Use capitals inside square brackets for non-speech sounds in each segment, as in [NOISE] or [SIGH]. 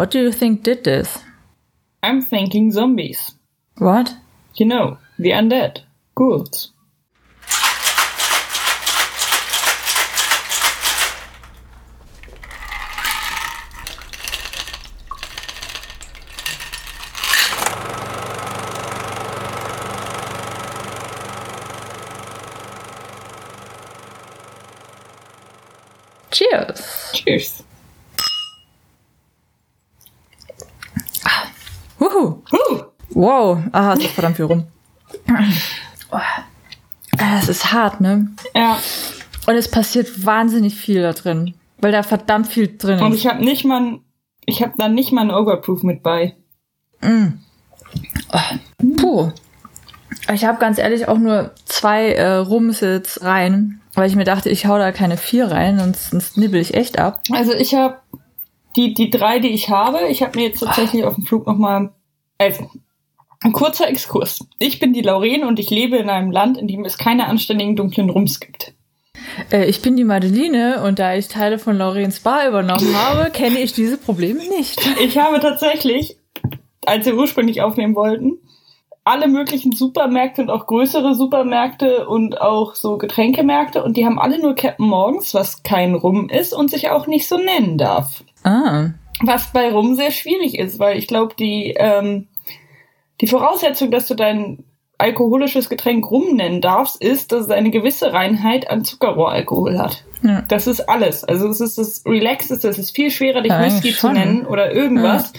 What do you think did this? I'm thinking zombies. What? You know, the undead. Ghouls. Wow. Ah, es ist verdammt viel rum. [LAUGHS] Oh. Es ist hart, ne? Ja, Und es passiert wahnsinnig viel da drin. Weil da verdammt viel drin und ist. ich habe nicht mal, ich habe da nicht mal ein Overproof mit bei. Puh. Ich habe ganz ehrlich auch nur zwei äh, Rums jetzt rein, weil ich mir dachte, ich hau da keine vier rein, sonst, sonst nibbel ich echt ab. Also ich habe die, die drei, die ich habe, ich habe mir jetzt tatsächlich auf dem Flug nochmal, also ein kurzer Exkurs. Ich bin die Lauren und ich lebe in einem Land, in dem es keine anständigen dunklen Rums gibt. Äh, ich bin die Madeline und da ich Teile von Laurens Bar übernommen habe, kenne ich diese Probleme nicht. [LAUGHS] Ich habe tatsächlich, als wir ursprünglich aufnehmen wollten, alle möglichen Supermärkte und auch größere Supermärkte und auch so Getränkemärkte und die haben alle nur Captain Morgens, was kein Rum ist und sich auch nicht so nennen darf. Ah. Was bei Rum sehr schwierig ist, weil ich glaube, die, ähm, die Voraussetzung, dass du dein alkoholisches Getränk Rum nennen darfst, ist, dass es eine gewisse Reinheit an Zuckerrohralkohol hat. Ja. Das ist alles. Also es ist das Relaxeste, es ist viel schwerer, dich Ja, Whisky zu nennen oder irgendwas.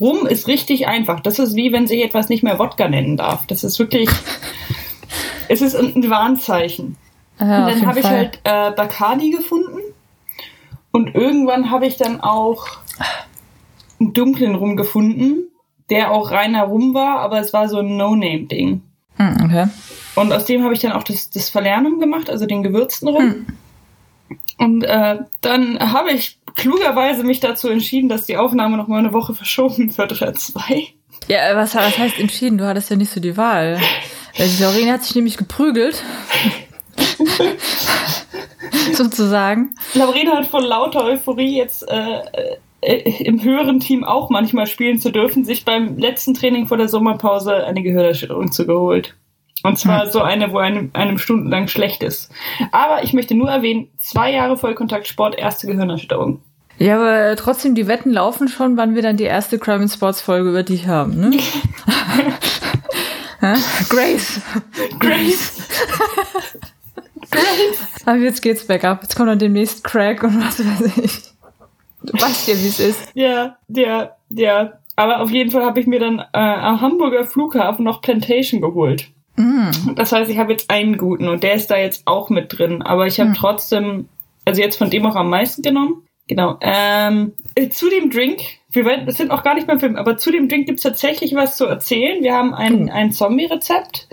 Rum ist richtig einfach. Das ist wie wenn sich etwas nicht mehr Wodka nennen darf. Das ist wirklich, [LAUGHS] es ist ein Warnzeichen. Ja, Und dann habe ich halt äh, Bacardi gefunden. Und irgendwann habe ich dann auch einen dunklen Rum gefunden, der auch reiner Rum war, aber es war so ein No-Name-Ding. Hm, okay. Und aus dem habe ich dann auch das, das Verlernum gemacht, also den gewürzten Rum. Und äh, dann habe ich klugerweise mich dazu entschieden, dass die Aufnahme noch mal eine Woche verschoben wird oder zwei. Ja, äh, was, was heißt entschieden? Du hattest ja nicht so die Wahl. Die Lauren hat sich nämlich geprügelt. [LAUGHS] [LAUGHS] Sozusagen. Laurina hat vor lauter Euphorie jetzt äh, äh, im höheren Team auch manchmal spielen zu dürfen, sich beim letzten Training vor der Sommerpause eine Gehirnerschütterung zugeholt. Und zwar so eine, wo einem, einem stundenlang schlecht ist. Aber ich möchte nur erwähnen, zwei Jahre Vollkontaktsport, erste Gehirnerschütterung. Ja, aber trotzdem, die Wetten laufen schon, wann wir dann die erste Crime in Sports Folge über dich haben, ne? [LAUGHS] Hä? Grace. [LAUGHS] Grace! Aber jetzt geht's bergab. Jetzt kommt dann demnächst Crack und was weiß ich. Du weißt ja, wie es ist. Ja, der, der. Aber auf jeden Fall habe ich mir dann äh, am Hamburger Flughafen noch Plantation geholt. Das heißt, ich habe jetzt einen guten und der ist da jetzt auch mit drin. Aber ich habe trotzdem, also jetzt von dem auch am meisten genommen. Genau. Ähm, äh, zu dem Drink, wir werden, sind auch gar nicht beim Film, aber zu dem Drink gibt's tatsächlich was zu erzählen. Wir haben ein, ein Zombie-Rezept.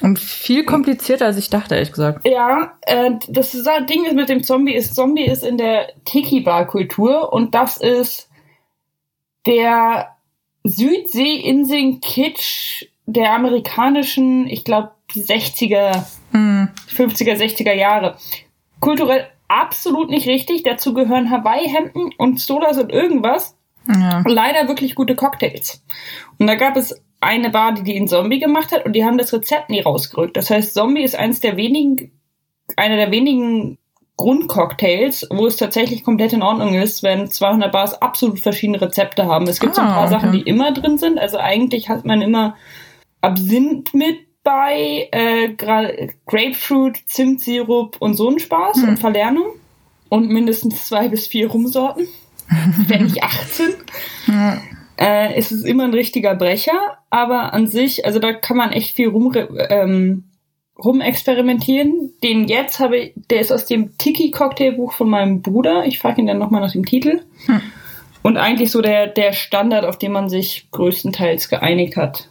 Und viel komplizierter, als ich dachte, ehrlich gesagt. Ja, äh, das ist- das Ding ist mit dem Zombie ist, Zombie ist in der Tiki-Bar-Kultur und das ist der Südsee-Inseln-Kitsch der amerikanischen, ich glaube, 60er, 50er, 60er Jahre. Kulturell absolut nicht richtig. Dazu gehören Hawaii-Hemden und Stolas und irgendwas Ja. leider wirklich gute Cocktails. Und da gab es eine Bar, die in Zombie gemacht hat und die haben das Rezept nie rausgerückt. Das heißt, Zombie ist eins der wenigen, einer der wenigen Grundcocktails, wo es tatsächlich komplett in Ordnung ist, wenn 200 Bars absolut verschiedene Rezepte haben. Es gibt so ein Ah, paar okay. Sachen, die immer drin sind. Also eigentlich hat man immer Absinth mit bei, äh, Gra Grapefruit, Zimtsirup und so ein Spaß und Verlernung. Und mindestens zwei bis vier Rumsorten. [LAUGHS] wenn nicht 18. Äh, es ist immer ein richtiger Brecher, aber an sich, also da kann man echt viel rum, ähm, rumexperimentieren. Den jetzt habe ich, der ist aus dem Tiki-Cocktailbuch von meinem Bruder. Ich frage ihn dann nochmal nach dem Titel. Und eigentlich so der, der Standard, auf den man sich größtenteils geeinigt hat.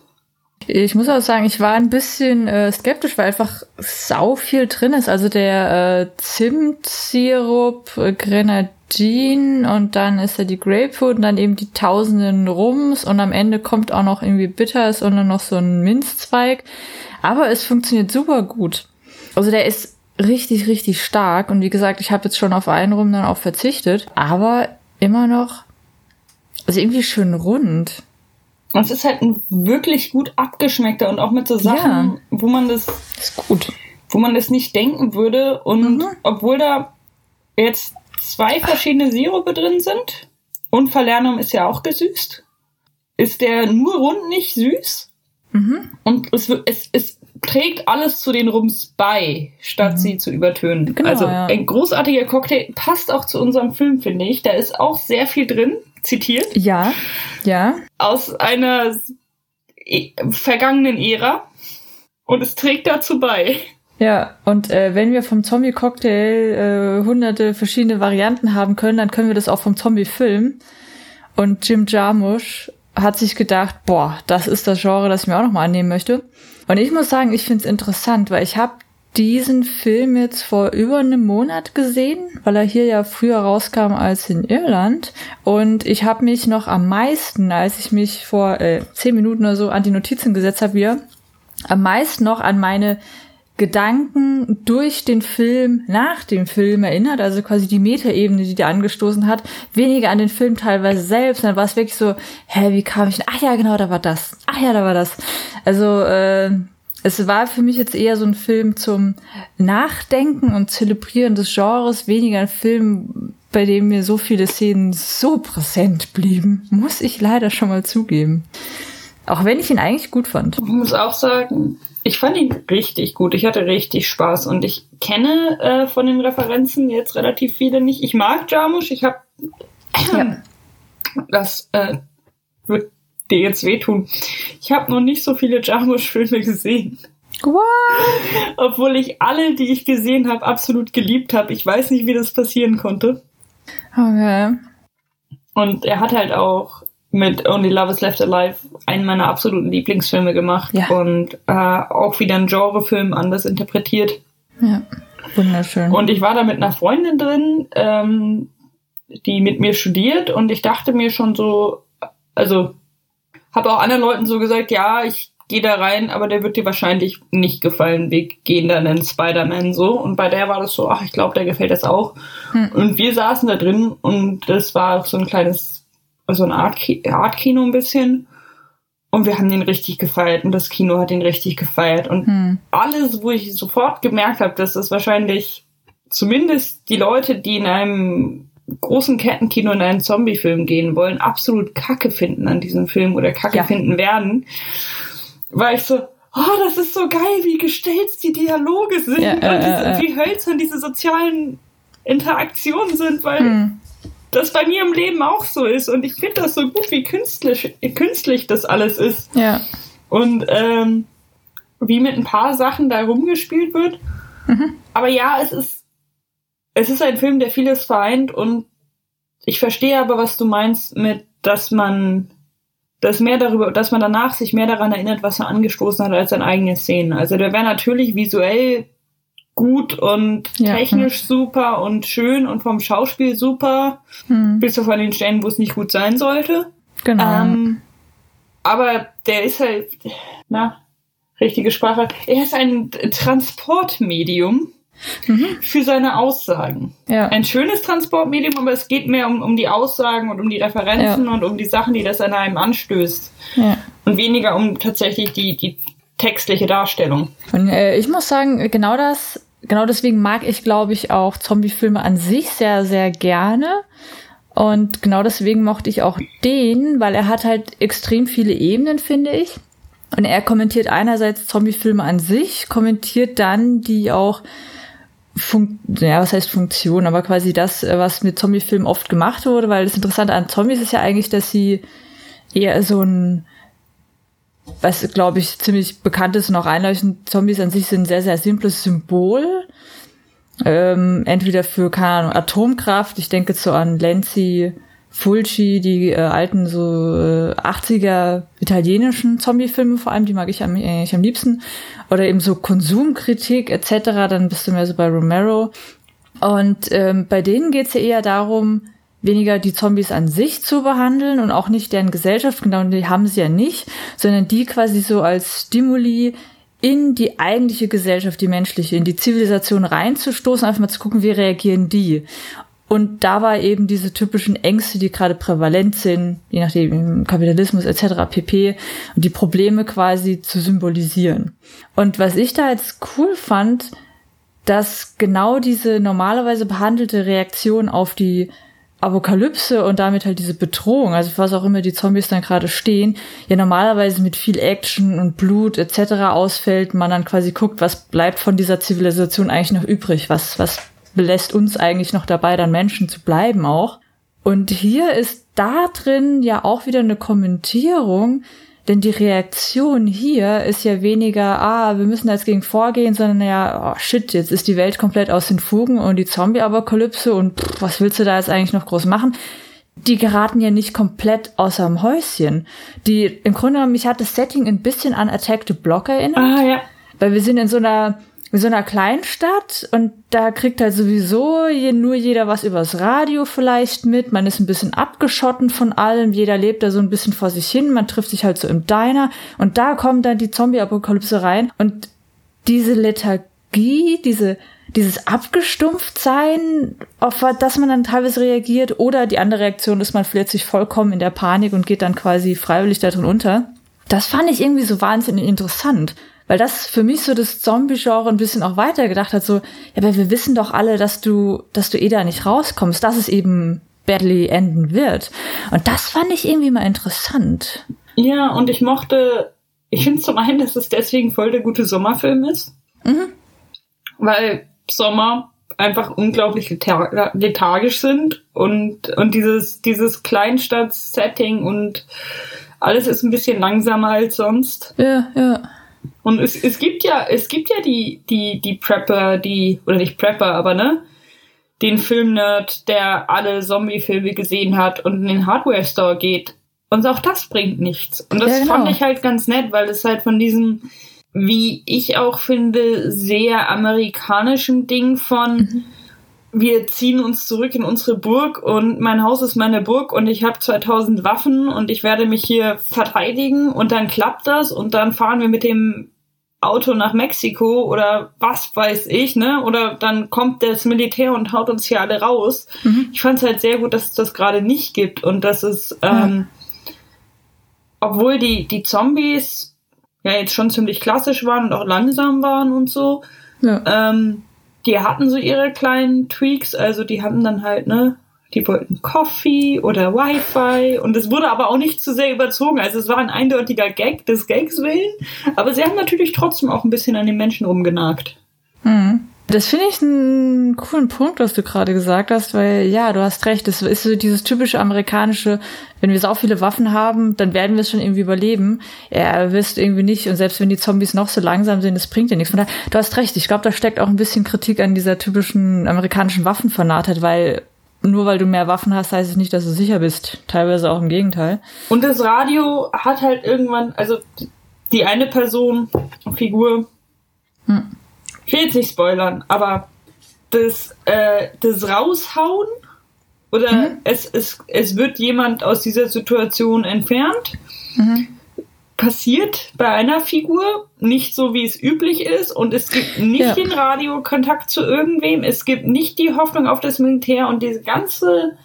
Ich muss auch sagen, ich war ein bisschen äh, skeptisch, weil einfach sau viel drin ist. Also der äh, Zimtsirup, äh, Grenadin und dann ist da die Grapefruit und dann eben die tausenden Rums und am Ende kommt auch noch irgendwie Bitters und dann noch so ein Minzzweig. Aber es funktioniert super gut. Also der ist richtig, richtig stark und wie gesagt, ich habe jetzt schon auf einen Rum dann auch verzichtet, aber immer noch also irgendwie schön rund. Und es ist halt ein wirklich gut abgeschmeckter und auch mit so Sachen, ja. wo man das. Ist gut. Wo man das nicht denken würde. Und mhm. obwohl da jetzt zwei verschiedene Sirupe drin sind und Falernum ist ja auch gesüßt, ist der nur rund nicht süß. Mhm. Und es, es, es trägt alles zu den Rums bei, statt mhm. sie zu übertönen. Genau, also ja. ein großartiger Cocktail passt auch zu unserem Film, finde ich. Da ist auch sehr viel drin zitiert. Ja, ja. Aus einer e vergangenen Ära. Und es trägt dazu bei. Ja, und äh, wenn wir vom Zombie-Cocktail äh, hunderte verschiedene Varianten haben können, dann können wir das auch vom Zombie-Film. Und Jim Jarmusch hat sich gedacht, boah, das ist das Genre, das ich mir auch nochmal annehmen möchte. Und ich muss sagen, ich finde es interessant, weil ich habe diesen Film jetzt vor über einem Monat gesehen, weil er hier ja früher rauskam als in Irland. Und ich habe mich noch am meisten, als ich mich vor äh, zehn Minuten oder so an die Notizen gesetzt habe, wieder, am meisten noch an meine Gedanken durch den Film, nach dem Film erinnert, also quasi die Metaebene, die der angestoßen hat, weniger an den Film teilweise selbst, dann war es wirklich so, hä, wie kam ich denn? Ach ja, genau, da war das. Ach ja, da war das. Also, äh, es war für mich jetzt eher so ein Film zum Nachdenken und Zelebrieren des Genres, weniger ein Film, bei dem mir so viele Szenen so präsent blieben, muss ich leider schon mal zugeben. Auch wenn ich ihn eigentlich gut fand. Ich muss auch sagen, ich fand ihn richtig gut. Ich hatte richtig Spaß und ich kenne äh, von den Referenzen jetzt relativ viele nicht. Ich mag Jarmusch. Ich habe ja. [CLEARS THROAT] das äh, wird dir jetzt wehtun. Ich habe noch nicht so viele Jarmusch-Filme gesehen. What? Obwohl ich alle, die ich gesehen habe, absolut geliebt habe. Ich weiß nicht, wie das passieren konnte. Okay. Und er hat halt auch mit Only Love is Left Alive einen meiner absoluten Lieblingsfilme gemacht ja. und äh, auch wieder ein Genrefilm anders interpretiert. Ja, wunderschön. Und ich war da mit einer Freundin drin, ähm, die mit mir studiert und ich dachte mir schon so, also habe auch anderen Leuten so gesagt, ja, ich gehe da rein, aber der wird dir wahrscheinlich nicht gefallen. Wir gehen dann in Spider-Man so. Und bei der war das so, ach, ich glaube, der gefällt das auch. Hm. Und wir saßen da drin und das war so ein kleines, so ein Art-Kino Art ein bisschen. Und wir haben den richtig gefeiert und das Kino hat den richtig gefeiert. Und hm. alles, wo ich sofort gemerkt habe, dass das wahrscheinlich zumindest die Leute, die in einem großen Kettenkino in einen Zombie-Film gehen wollen, absolut Kacke finden an diesem Film oder Kacke ja. finden werden, war ich so, oh, das ist so geil, wie gestellt die Dialoge sind ja, äh, und diese, äh, wie hölzern diese sozialen Interaktionen sind, weil hm. Das bei mir im Leben auch so ist und ich finde das so gut, wie künstlich, künstlich das alles ist. Ja. Und ähm, wie mit ein paar Sachen da rumgespielt wird. Mhm. Aber ja, es ist es ist ein Film, der vieles vereint und ich verstehe aber, was du meinst mit, dass man dass mehr darüber, dass man danach sich mehr daran erinnert, was er angestoßen hat, als seine eigene Szenen. Also der wäre natürlich visuell gut und ja. technisch hm. super und schön und vom Schauspiel super, hm. bis auf an den Stellen, wo es nicht gut sein sollte. Genau. Ähm, aber der ist halt, na, richtige Sprache. Er ist ein Transportmedium mhm. für seine Aussagen. Ja. Ein schönes Transportmedium, aber es geht mehr um, um die Aussagen und um die Referenzen ja. und um die Sachen, die das an einem anstößt. Ja. Und weniger um tatsächlich die, die textliche Darstellung. Und, äh, ich muss sagen, genau das, genau deswegen mag ich, glaube ich, auch Zombie-Filme an sich sehr, sehr gerne. Und genau deswegen mochte ich auch den, weil er hat halt extrem viele Ebenen, finde ich. Und er kommentiert einerseits Zombie-Filme an sich, kommentiert dann die auch Fun ja, was heißt Funktion, aber quasi das, was mit Zombie-Filmen oft gemacht wurde, weil das Interessante an Zombies ist ja eigentlich, dass sie eher so ein, was glaube ich ziemlich bekannt ist und auch einleuchtend, Zombies an sich sind ein sehr, sehr simples Symbol. Ähm, entweder für, keine Ahnung, Atomkraft, ich denke so an Lenzi, Fulci, die äh, alten so äh, 80er italienischen Zombie-Filme vor allem, die mag ich am, eigentlich am liebsten. Oder eben so Konsumkritik etc., dann bist du mehr so bei Romero. Und ähm, bei denen geht's ja eher darum, weniger die Zombies an sich zu behandeln und auch nicht deren Gesellschaft, genau, die haben sie ja nicht, sondern die quasi so als Stimuli in die eigentliche Gesellschaft, die menschliche, in die Zivilisation reinzustoßen, einfach mal zu gucken, wie reagieren die. Und da war eben diese typischen Ängste, die gerade prävalent sind, je nachdem Kapitalismus etc. pp. und die Probleme quasi zu symbolisieren. Und was ich da jetzt cool fand, dass genau diese normalerweise behandelte Reaktion auf die Apokalypse und damit halt diese Bedrohung, also was auch immer die Zombies dann gerade stehen, ja normalerweise mit viel Action und Blut etc. ausfällt, man dann quasi guckt, was bleibt von dieser Zivilisation eigentlich noch übrig, was was belässt uns eigentlich noch dabei, dann Menschen zu bleiben auch. Und hier ist da drin ja auch wieder eine Kommentierung, denn die Reaktion hier ist ja weniger, ah, wir müssen jetzt gegen vorgehen, sondern ja, oh shit, jetzt ist die Welt komplett aus den Fugen und die Zombie-Apokalypse und pff, was willst du da jetzt eigentlich noch groß machen? Die geraten ja nicht komplett außer dem Häuschen. Die, im Grunde genommen, mich hat das Setting ein bisschen an Attack the Block erinnert. Ah, ja. Weil wir sind in so einer, in so einer Kleinstadt und da kriegt halt sowieso je, nur jeder was übers Radio vielleicht mit. Man ist ein bisschen abgeschotten von allem. Jeder lebt da so ein bisschen vor sich hin. Man trifft sich halt so im Diner und da kommt dann die Zombie-Apokalypse rein und diese Lethargie, diese dieses Abgestumpftsein, auf das man dann teilweise reagiert, oder die andere Reaktion ist, man verliert sich vollkommen in der Panik und geht dann quasi freiwillig da drin unter. Das fand ich irgendwie so wahnsinnig interessant. Weil das für mich so das Zombie-Genre ein bisschen auch weitergedacht hat, so, ja, aber wir wissen doch alle, dass du, dass du eh da nicht rauskommst, dass es eben badly enden wird. Und das fand ich irgendwie mal interessant. Ja, und ich mochte, ich finde zum einen, dass es deswegen voll der gute Sommerfilm ist. Mhm. Weil Sommer einfach unglaublich lethargisch sind und, und dieses, dieses Kleinstadt-Setting und alles ist ein bisschen langsamer als sonst. Ja, ja. Und es, es gibt ja, es gibt ja die, die, die Prepper, die, oder nicht Prepper, aber ne, den Filmnerd, der alle Zombie-Filme gesehen hat und in den Hardware-Store geht. Und auch das bringt nichts. Und das ja, genau. fand ich halt ganz nett, weil es halt von diesem, wie ich auch finde, sehr amerikanischen Ding von, mhm. Wir ziehen uns zurück in unsere Burg und mein Haus ist meine Burg und ich habe 2000 Waffen und ich werde mich hier verteidigen und dann klappt das und dann fahren wir mit dem Auto nach Mexiko oder was weiß ich, ne? Oder dann kommt das Militär und haut uns hier alle raus. Mhm. Ich fand es halt sehr gut, dass es das gerade nicht gibt und dass es, ähm, ja. obwohl die, die Zombies ja jetzt schon ziemlich klassisch waren und auch langsam waren und so, ja. ähm, die hatten so ihre kleinen Tweaks, also die hatten dann halt, ne, die wollten Coffee oder Wi-Fi und es wurde aber auch nicht zu sehr überzogen. Also es war ein eindeutiger Gag des Gags willen, aber sie haben natürlich trotzdem auch ein bisschen an den Menschen rumgenagt. Mhm. Das finde ich einen coolen Punkt, was du gerade gesagt hast, weil ja, du hast recht, das ist so dieses typische amerikanische, wenn wir so viele Waffen haben, dann werden wir es schon irgendwie überleben. Ja, wirst irgendwie nicht und selbst wenn die Zombies noch so langsam sind, das bringt dir nichts. Von daher, du hast recht, ich glaube, da steckt auch ein bisschen Kritik an dieser typischen amerikanischen Waffenfanatheit, weil nur weil du mehr Waffen hast, heißt es nicht, dass du sicher bist. Teilweise auch im Gegenteil. Und das Radio hat halt irgendwann, also die eine Person, Figur, hm. ich will jetzt nicht spoilern, aber das, äh, das Raushauen oder mhm. es, es, es wird jemand aus dieser Situation entfernt. Mhm passiert bei einer Figur nicht so, wie es üblich ist und es gibt nicht ja. den Radiokontakt zu irgendwem, es gibt nicht die Hoffnung auf das Militär und diese ganze,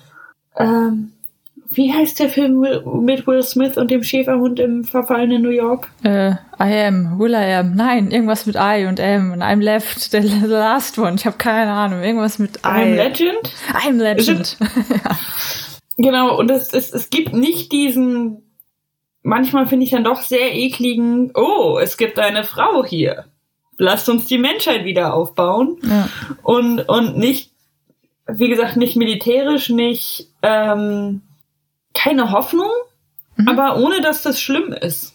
ähm, wie heißt der Film mit Will Smith und dem Schäferhund im verfallenen New York? Äh, I am, Will I am, nein, irgendwas mit I und M und I'm left, [LAUGHS] the last one, ich habe keine Ahnung, irgendwas mit I. I'm Legend? I'm Legend. [LAUGHS] ja. Genau, und es, es, es gibt nicht diesen manchmal finde ich dann doch sehr ekligen, oh, es gibt eine Frau hier. Lasst uns die Menschheit wieder aufbauen. Ja. Und, und nicht, wie gesagt, nicht militärisch, nicht ähm, keine Hoffnung, mhm. aber ohne dass das schlimm ist.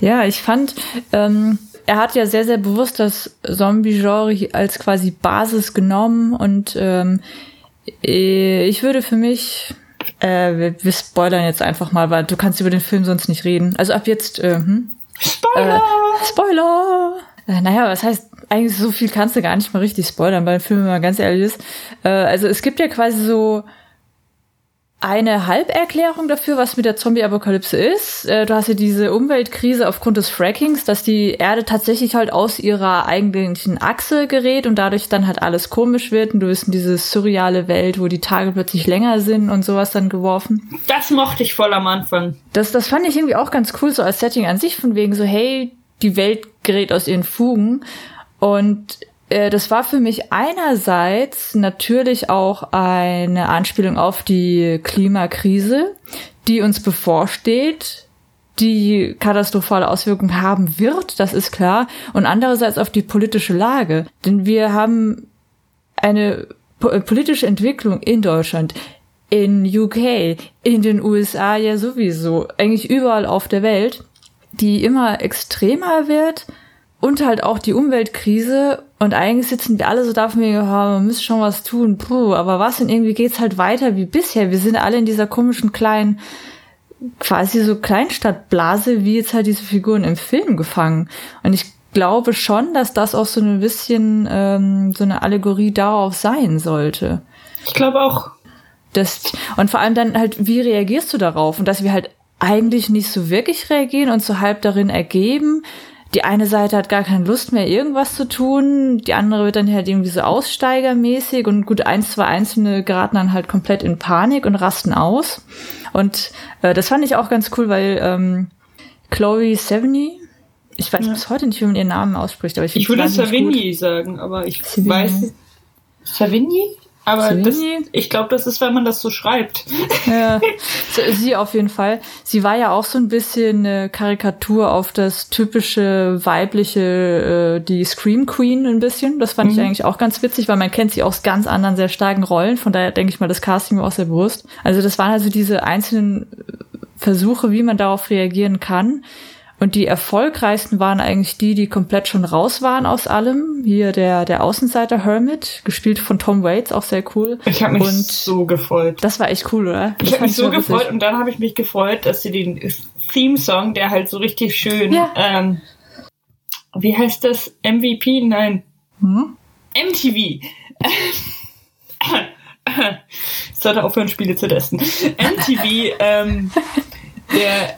Ja, ich fand, ähm, er hat ja sehr, sehr bewusst das Zombie-Genre als quasi Basis genommen und ähm, äh, ich würde für mich äh, wir, wir spoilern jetzt einfach mal, weil du kannst über den Film sonst nicht reden. Also ab jetzt, äh, hm? Spoiler! Äh, Spoiler! Äh, naja, was heißt, eigentlich so viel kannst du gar nicht mal richtig spoilern, weil der Film, wenn man ganz ehrlich ist. Äh, also es gibt ja quasi so eine Halberklärung dafür, was mit der Zombie-Apokalypse ist. Äh, du hast ja diese Umweltkrise aufgrund des Frackings, dass die Erde tatsächlich halt aus ihrer eigentlichen Achse gerät und dadurch dann halt alles komisch wird und du bist in diese surreale Welt, wo die Tage plötzlich länger sind und sowas dann geworfen. Das mochte ich voll am Anfang. Das, das fand ich irgendwie auch ganz cool, so als Setting an sich, von wegen so, hey, die Welt gerät aus ihren Fugen. Und das war für mich einerseits natürlich auch eine Anspielung auf die Klimakrise, die uns bevorsteht, die katastrophale Auswirkungen haben wird, das ist klar, und andererseits auf die politische Lage. Denn wir haben eine äh, politische Entwicklung in Deutschland, in UK, in den USA ja sowieso, eigentlich überall auf der Welt, die immer extremer wird und halt auch die Umweltkrise und eigentlich sitzen wir alle so da von mir, man müsste schon was tun, puh, aber was und irgendwie geht's halt weiter wie bisher. Wir sind alle in dieser komischen kleinen, quasi so Kleinstadtblase, wie jetzt halt diese Figuren im Film gefangen. Und ich glaube schon, dass das auch so ein bisschen ähm, so eine Allegorie darauf sein sollte. Ich glaube auch. Das, und vor allem dann halt, wie reagierst du darauf? Und dass wir halt eigentlich nicht so wirklich reagieren und so halb darin ergeben, die eine Seite hat gar keine Lust mehr, irgendwas zu tun, die andere wird dann halt irgendwie so aussteigermäßig und gut, eins, zwei Einzelne geraten dann halt komplett in Panik und rasten aus. Und äh, das fand ich auch ganz cool, weil ähm, Chloe Sevigny, ich weiß ja. bis heute nicht, wie man ihren Namen ausspricht, aber ich, ich würde Savigny sagen, aber ich Savigny. weiß Savigny? Aber das, ich glaube, das ist, wenn man das so schreibt. Ja, [LAUGHS] sie auf jeden Fall. Sie war ja auch so ein bisschen eine Karikatur auf das typische weibliche, äh, die Scream Queen ein bisschen. Das fand mhm. ich eigentlich auch ganz witzig, weil man kennt sie aus ganz anderen, sehr starken Rollen. Von daher denke ich mal, das Casting war auch sehr bewusst. Also das waren also diese einzelnen Versuche, wie man darauf reagieren kann. Und die erfolgreichsten waren eigentlich die, die komplett schon raus waren aus allem. Hier der, der Außenseiter Hermit, gespielt von Tom Waits, auch sehr cool. Ich habe mich und so gefreut. Das war echt cool, oder? Ich habe mich so gefreut und dann habe ich mich gefreut, dass sie den Theme-Song, der halt so richtig schön, ja. ähm, wie heißt das? MVP? Nein. Hm? MTV. ich [LAUGHS] sollte aufhören, Spiele zu testen. MTV, ähm, der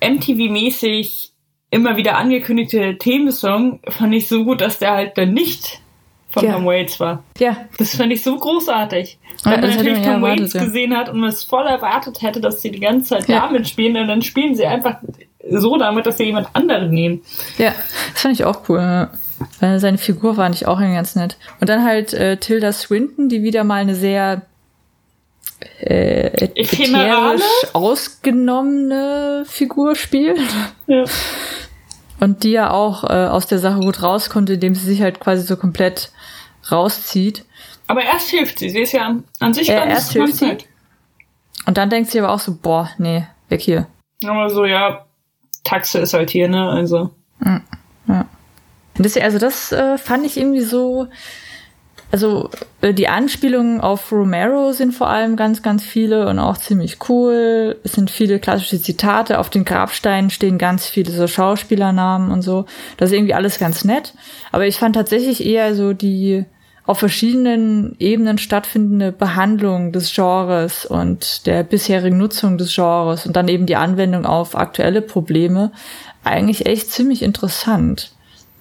MTV-mäßig immer wieder angekündigte Themensong fand ich so gut, dass der halt dann nicht von ja. Tom Waits war. Ja. Das fand ich so großartig. Wenn ja, man natürlich Tom Waits ja. gesehen hat und man es voll erwartet hätte, dass sie die ganze Zeit ja. damit spielen, und dann spielen sie einfach so damit, dass sie jemand anderen nehmen. Ja, das fand ich auch cool. Seine Figur fand ich auch ganz nett. Und dann halt äh, Tilda Swinton, die wieder mal eine sehr äh, ätherisch ausgenommene Figur spielt. Ja. Und die ja auch äh, aus der Sache gut raus konnte, indem sie sich halt quasi so komplett rauszieht. Aber erst hilft sie. Sie ist ja an, sich äh, ganz erst hilft sie. Und dann denkt sie aber auch so, boah, nee, weg hier. Aber so, ja, Taxe ist halt hier, ne? Also. Ja. ja. Und das, also das äh, fand ich irgendwie so, also äh, die Anspielungen auf Romero sind vor allem ganz, ganz viele und auch ziemlich cool. Es sind viele klassische Zitate. Auf den Grabsteinen stehen ganz viele so Schauspielernamen und so. Das ist irgendwie alles ganz nett. Aber ich fand tatsächlich eher so die auf verschiedenen Ebenen stattfindende Behandlung des Genres und der bisherigen Nutzung des Genres und dann eben die Anwendung auf aktuelle Probleme eigentlich echt ziemlich interessant.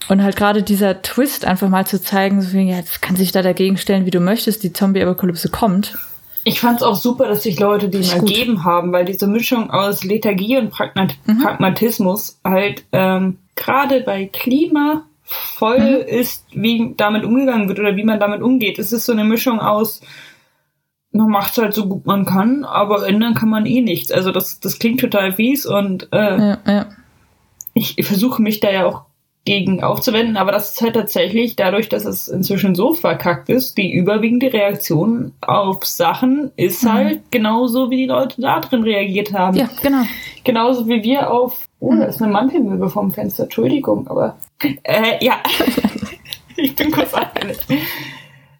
Und halt gerade dieser Twist einfach mal zu zeigen, so wie, ja, kann sich da dagegen stellen, wie du möchtest, die Zombie-Apokalypse kommt. Ich fand es auch super, dass sich Leute dem ergeben haben, weil diese Mischung aus Lethargie und Pragmat mhm. Pragmatismus halt ähm, gerade bei Klima voll mhm. ist, wie damit umgegangen wird oder wie man damit umgeht. Es ist so eine Mischung aus, man macht halt so gut man kann, aber ändern kann man eh nichts. Also das, das klingt total fies und äh, ja, ja. ich versuche mich da ja auch gegen aufzuwenden, aber das ist halt tatsächlich dadurch, dass es inzwischen so verkackt ist, die überwiegende Reaktion auf Sachen ist mhm. halt genauso, wie die Leute da drin reagiert haben. Ja, genau. Genauso wie wir auf, oh, da ist eine Mantelmöbel vom Fenster, Entschuldigung, aber, äh, ja. [LAUGHS] ich bin kurz abgelenkt.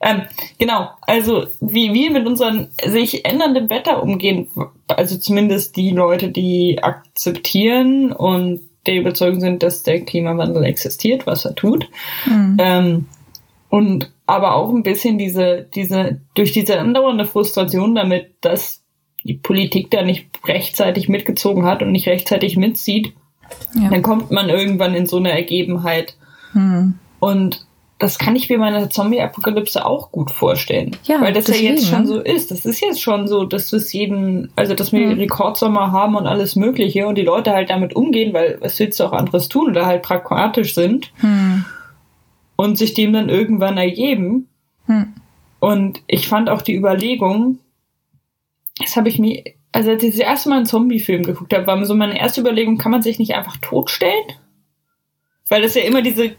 Ähm, genau, also wie wir mit unseren sich ändernden Wetter umgehen, also zumindest die Leute, die akzeptieren und der Überzeugung sind, dass der Klimawandel existiert, was er tut. Mhm. Ähm, und aber auch ein bisschen diese, diese, durch diese andauernde Frustration damit, dass die Politik da nicht rechtzeitig mitgezogen hat und nicht rechtzeitig mitzieht, ja. dann kommt man irgendwann in so eine Ergebenheit. Hm. Und das kann ich mir meiner Zombie-Apokalypse auch gut vorstellen. Ja, weil das deswegen, ja jetzt schon ne? so ist. Das ist jetzt schon so, dass es jeden, also dass wir hm. Rekordsommer haben und alles Mögliche und die Leute halt damit umgehen, weil was willst du auch anderes tun oder halt pragmatisch sind hm. und sich dem dann irgendwann ergeben. Hm. Und ich fand auch die Überlegung, das habe ich mir, also als ich das erste Mal einen Zombie-Film geguckt habe, war so meine erste Überlegung, kann man sich nicht einfach totstellen? Weil das ja immer diese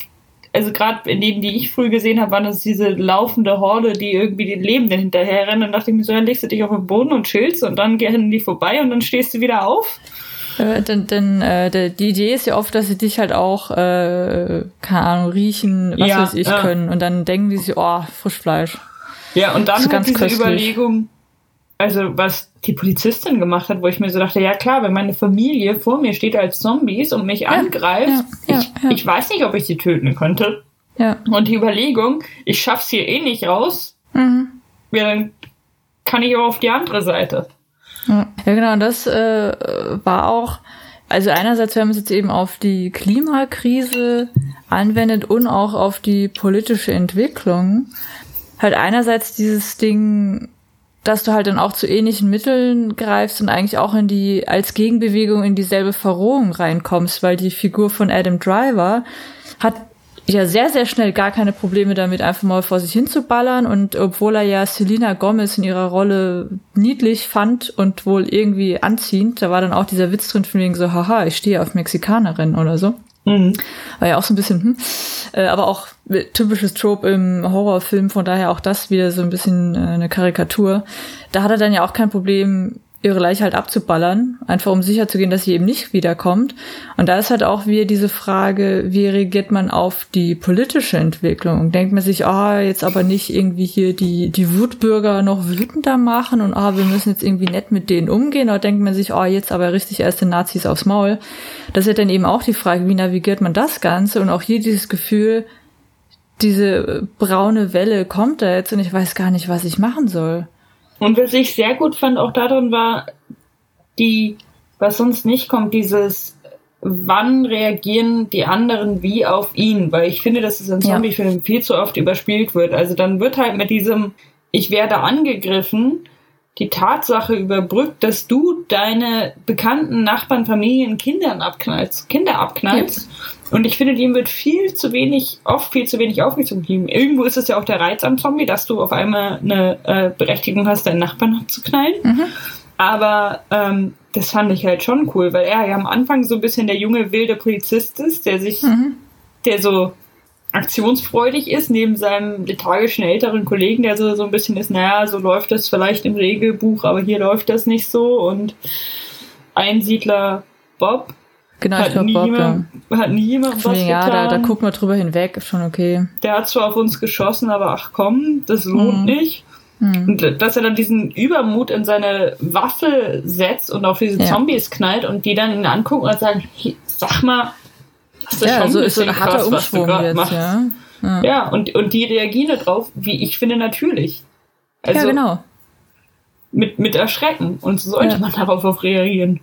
also gerade in denen, die ich früh gesehen habe, waren das diese laufende Horde, die irgendwie den Lebenden hinterherrennen. Dann dachte ich mir so, dann legst du dich auf den Boden und chillst und dann gehen die vorbei und dann stehst du wieder auf. Äh, denn denn äh, die Idee ist ja oft, dass sie dich halt auch, äh, keine Ahnung, riechen, was ja, weiß ich, ja. können. Und dann denken die sich, oh, Frischfleisch. Ja, und dann halt diese köstlich. Überlegung, also was die Polizistin gemacht hat, wo ich mir so dachte, ja klar, wenn meine Familie vor mir steht als Zombies und mich ja, angreift, ja, ich, ja, ich weiß nicht, ob ich sie töten könnte. Ja. Und die Überlegung, ich schaff's hier eh nicht raus, mhm. ja, dann kann ich auch auf die andere Seite. Ja, genau, das äh, war auch, also einerseits, wenn man es jetzt eben auf die Klimakrise anwendet und auch auf die politische Entwicklung, halt einerseits dieses Ding, dass du halt dann auch zu ähnlichen Mitteln greifst und eigentlich auch in die, als Gegenbewegung in dieselbe Verrohung reinkommst, weil die Figur von Adam Driver hat ja sehr, sehr schnell gar keine Probleme damit, einfach mal vor sich hinzuballern. Und obwohl er ja Selena Gomez in ihrer Rolle niedlich fand und wohl irgendwie anziehend, da war dann auch dieser Witz drin von wegen so, haha, ich stehe auf Mexikanerin oder so. Mhm. War ja auch so ein bisschen, hm. Äh, aber auch typisches Trope im Horrorfilm, von daher auch das wieder so ein bisschen äh, eine Karikatur. Da hat er dann ja auch kein Problem, ihre Leiche halt abzuballern, einfach um sicher zu gehen, dass sie eben nicht wiederkommt. Und da ist halt auch wieder diese Frage, wie reagiert man auf die politische Entwicklung? Denkt man sich, ah, oh, jetzt aber nicht irgendwie hier die, die Wutbürger noch wütender machen und ah, oh, wir müssen jetzt irgendwie nett mit denen umgehen, oder denkt man sich, ah, oh, jetzt aber richtig erst den Nazis aufs Maul? Das ist dann eben auch die Frage, wie navigiert man das Ganze? Und auch hier dieses Gefühl, diese braune Welle kommt da jetzt und ich weiß gar nicht, was ich machen soll. Und was ich sehr gut fand auch darin war, die, was sonst nicht kommt, dieses, wann reagieren die anderen wie auf ihn, weil ich finde, dass es in Zombiefilmen ja. viel zu oft überspielt wird. Also dann wird halt mit diesem, ich werde angegriffen, die Tatsache überbrückt, dass du deine bekannten Nachbarn, Familien, Kindern abknallst, Kinder abknallst. Ja. Und ich finde, dem wird viel zu wenig, oft viel zu wenig aufgezogen. Irgendwo ist es ja auch der Reiz am Zombie, dass du auf einmal eine äh, Berechtigung hast, deinen Nachbarn abzuknallen. Mhm. Aber ähm, das fand ich halt schon cool, weil er ja am Anfang so ein bisschen der junge wilde Polizist ist, der sich, mhm. der so aktionsfreudig ist, neben seinem lethargischen älteren Kollegen, der so, so ein bisschen ist, naja, so läuft das vielleicht im Regelbuch, aber hier läuft das nicht so. Und Einsiedler Bob Genau, hat ich glaube, Bob, ja. Hat nie jemand was ja, getan. Da, da gucken wir drüber hinweg, ist schon okay. Der hat zwar auf uns geschossen, aber ach komm, das lohnt mhm. nicht. Mhm. Und dass er dann diesen Übermut in seine Waffe setzt und auf diese ja. Zombies knallt und die dann ihn angucken und sagen, sag mal, das ist ja, schon so ist so ein harter krass, Umschwung jetzt, ja. ja. Ja, und, und die reagieren darauf, wie ich finde, natürlich. Also, ja, genau. Mit, mit Erschrecken. Und so sollte man darauf auch reagieren.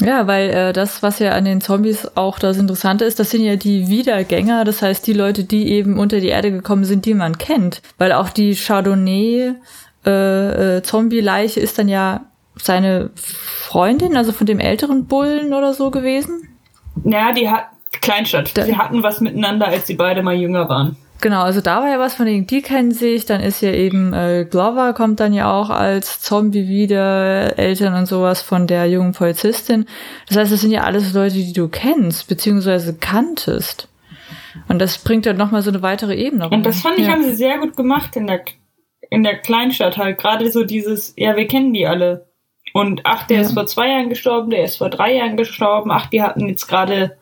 Ja, weil äh, das, was ja an den Zombies auch das Interessante ist, das sind ja die Wiedergänger, das heißt die Leute, die eben unter die Erde gekommen sind, die man kennt. Weil auch die Chardonnay äh, äh, Zombie-Leiche ist dann ja seine Freundin, also von dem älteren Bullen oder so gewesen. Ja, die hat Kleinstadt. Da, sie hatten was miteinander, als sie beide mal jünger waren. Genau, also da war ja was von denen, die kennen sich. Dann ist ja eben äh, Glover kommt dann ja auch als Zombie wieder, Eltern und sowas von der jungen Polizistin. Das heißt, das sind ja alles Leute, die du kennst, beziehungsweise kanntest. Und das bringt dann nochmal so eine weitere Ebene rein. Und das fand ich, ja. haben sie sehr gut gemacht in der, in der Kleinstadt halt. Gerade so dieses, ja, wir kennen die alle. Und ach, der ja. ist vor zwei Jahren gestorben, der ist vor drei Jahren gestorben, ach, die hatten jetzt gerade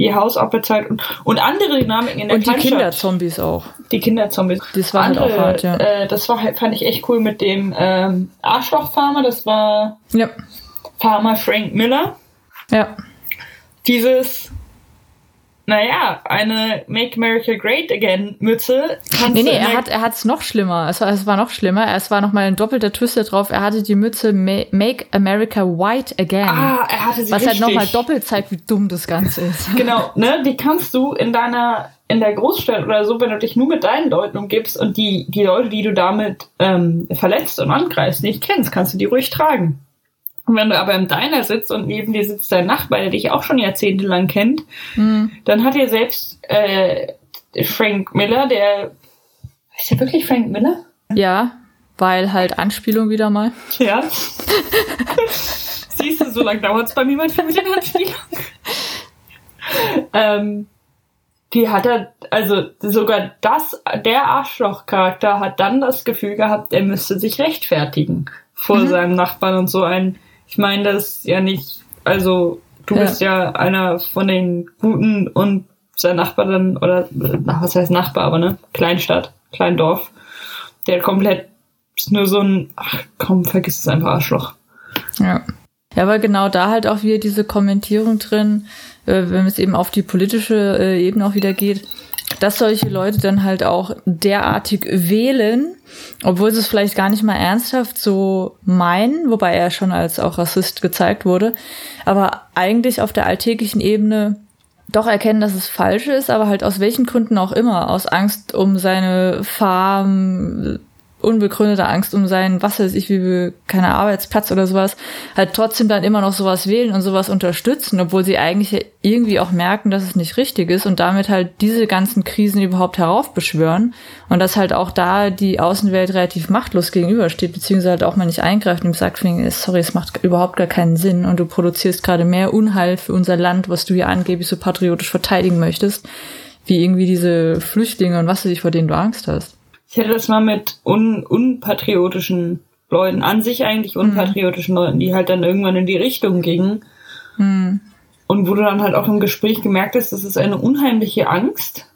ihr Haus abbezahlt und, und andere Dynamiken in der Und die Kinderzombies auch. Die Kinderzombies. Das war andere, halt auch hart, ja. Äh, das war halt, fand ich echt cool mit dem ähm, Arschloch-Farmer, das war ja. Farmer Frank Miller. Ja. Dieses naja, eine Make America Great Again Mütze. Nee, nee, er hat er hat's noch schlimmer. Es war, es war noch schlimmer. Es war noch mal ein doppelter Twist da drauf. Er hatte die Mütze Make America White Again. Ah, er hatte sie Was richtig. halt noch mal doppelt zeigt, wie dumm das Ganze ist. [LAUGHS] Genau, ne? Die kannst du in deiner in der Großstadt oder so, wenn du dich nur mit deinen Leuten umgibst und die die Leute, die du damit ähm, verletzt und angreifst, nicht kennst, kannst du die ruhig tragen. Und wenn du aber im Diner sitzt und neben dir sitzt dein Nachbar, der dich auch schon jahrzehntelang kennt, Hm. dann hat dir selbst äh, Frank Miller, der ist der wirklich Frank Miller? Ja, weil halt Anspielung wieder mal. Ja. Siehst du, so lange dauert es bei mir manchmal mit den Anspielungen. ähm, die hat er, also sogar das, der Arschloch-Charakter hat dann das Gefühl gehabt, er müsste sich rechtfertigen vor Mhm. seinem Nachbarn und so ein, ich meine das ist ja nicht, also du Ja. bist ja einer von den Guten und sein Nachbar dann, oder was heißt Nachbar, aber ne, Kleinstadt, Kleindorf, der komplett ist nur so ein, ach komm, vergiss es einfach Arschloch. Ja. Ja, aber genau da halt auch wieder diese Kommentierung drin, äh, wenn es eben auf die politische äh, Ebene auch wieder geht, dass solche Leute dann halt auch derartig wählen, obwohl sie es vielleicht gar nicht mal ernsthaft so meinen, wobei er schon als auch Rassist gezeigt wurde, aber eigentlich auf der alltäglichen Ebene doch erkennen, dass es falsch ist, aber halt aus welchen Gründen auch immer, aus Angst um seine Farm, unbegründete Angst um seinen, was weiß ich, wie keine Arbeitsplatz oder sowas, halt trotzdem dann immer noch sowas wählen und sowas unterstützen, obwohl sie eigentlich irgendwie auch merken, dass es nicht richtig ist und damit halt diese ganzen Krisen überhaupt heraufbeschwören und dass halt auch da die Außenwelt relativ machtlos gegenübersteht, beziehungsweise halt auch mal nicht eingreift und sagt, sorry, es macht überhaupt gar keinen Sinn und du produzierst gerade mehr Unheil für unser Land, was du hier angeblich so patriotisch verteidigen möchtest, wie irgendwie diese Flüchtlinge und was weiß ich, vor denen du Angst hast. Ich hätte das mal mit un unpatriotischen Leuten, an sich eigentlich unpatriotischen Leuten, die halt dann irgendwann in die Richtung gingen. Hm. Und wo du dann halt auch im Gespräch gemerkt hast, das ist eine unheimliche Angst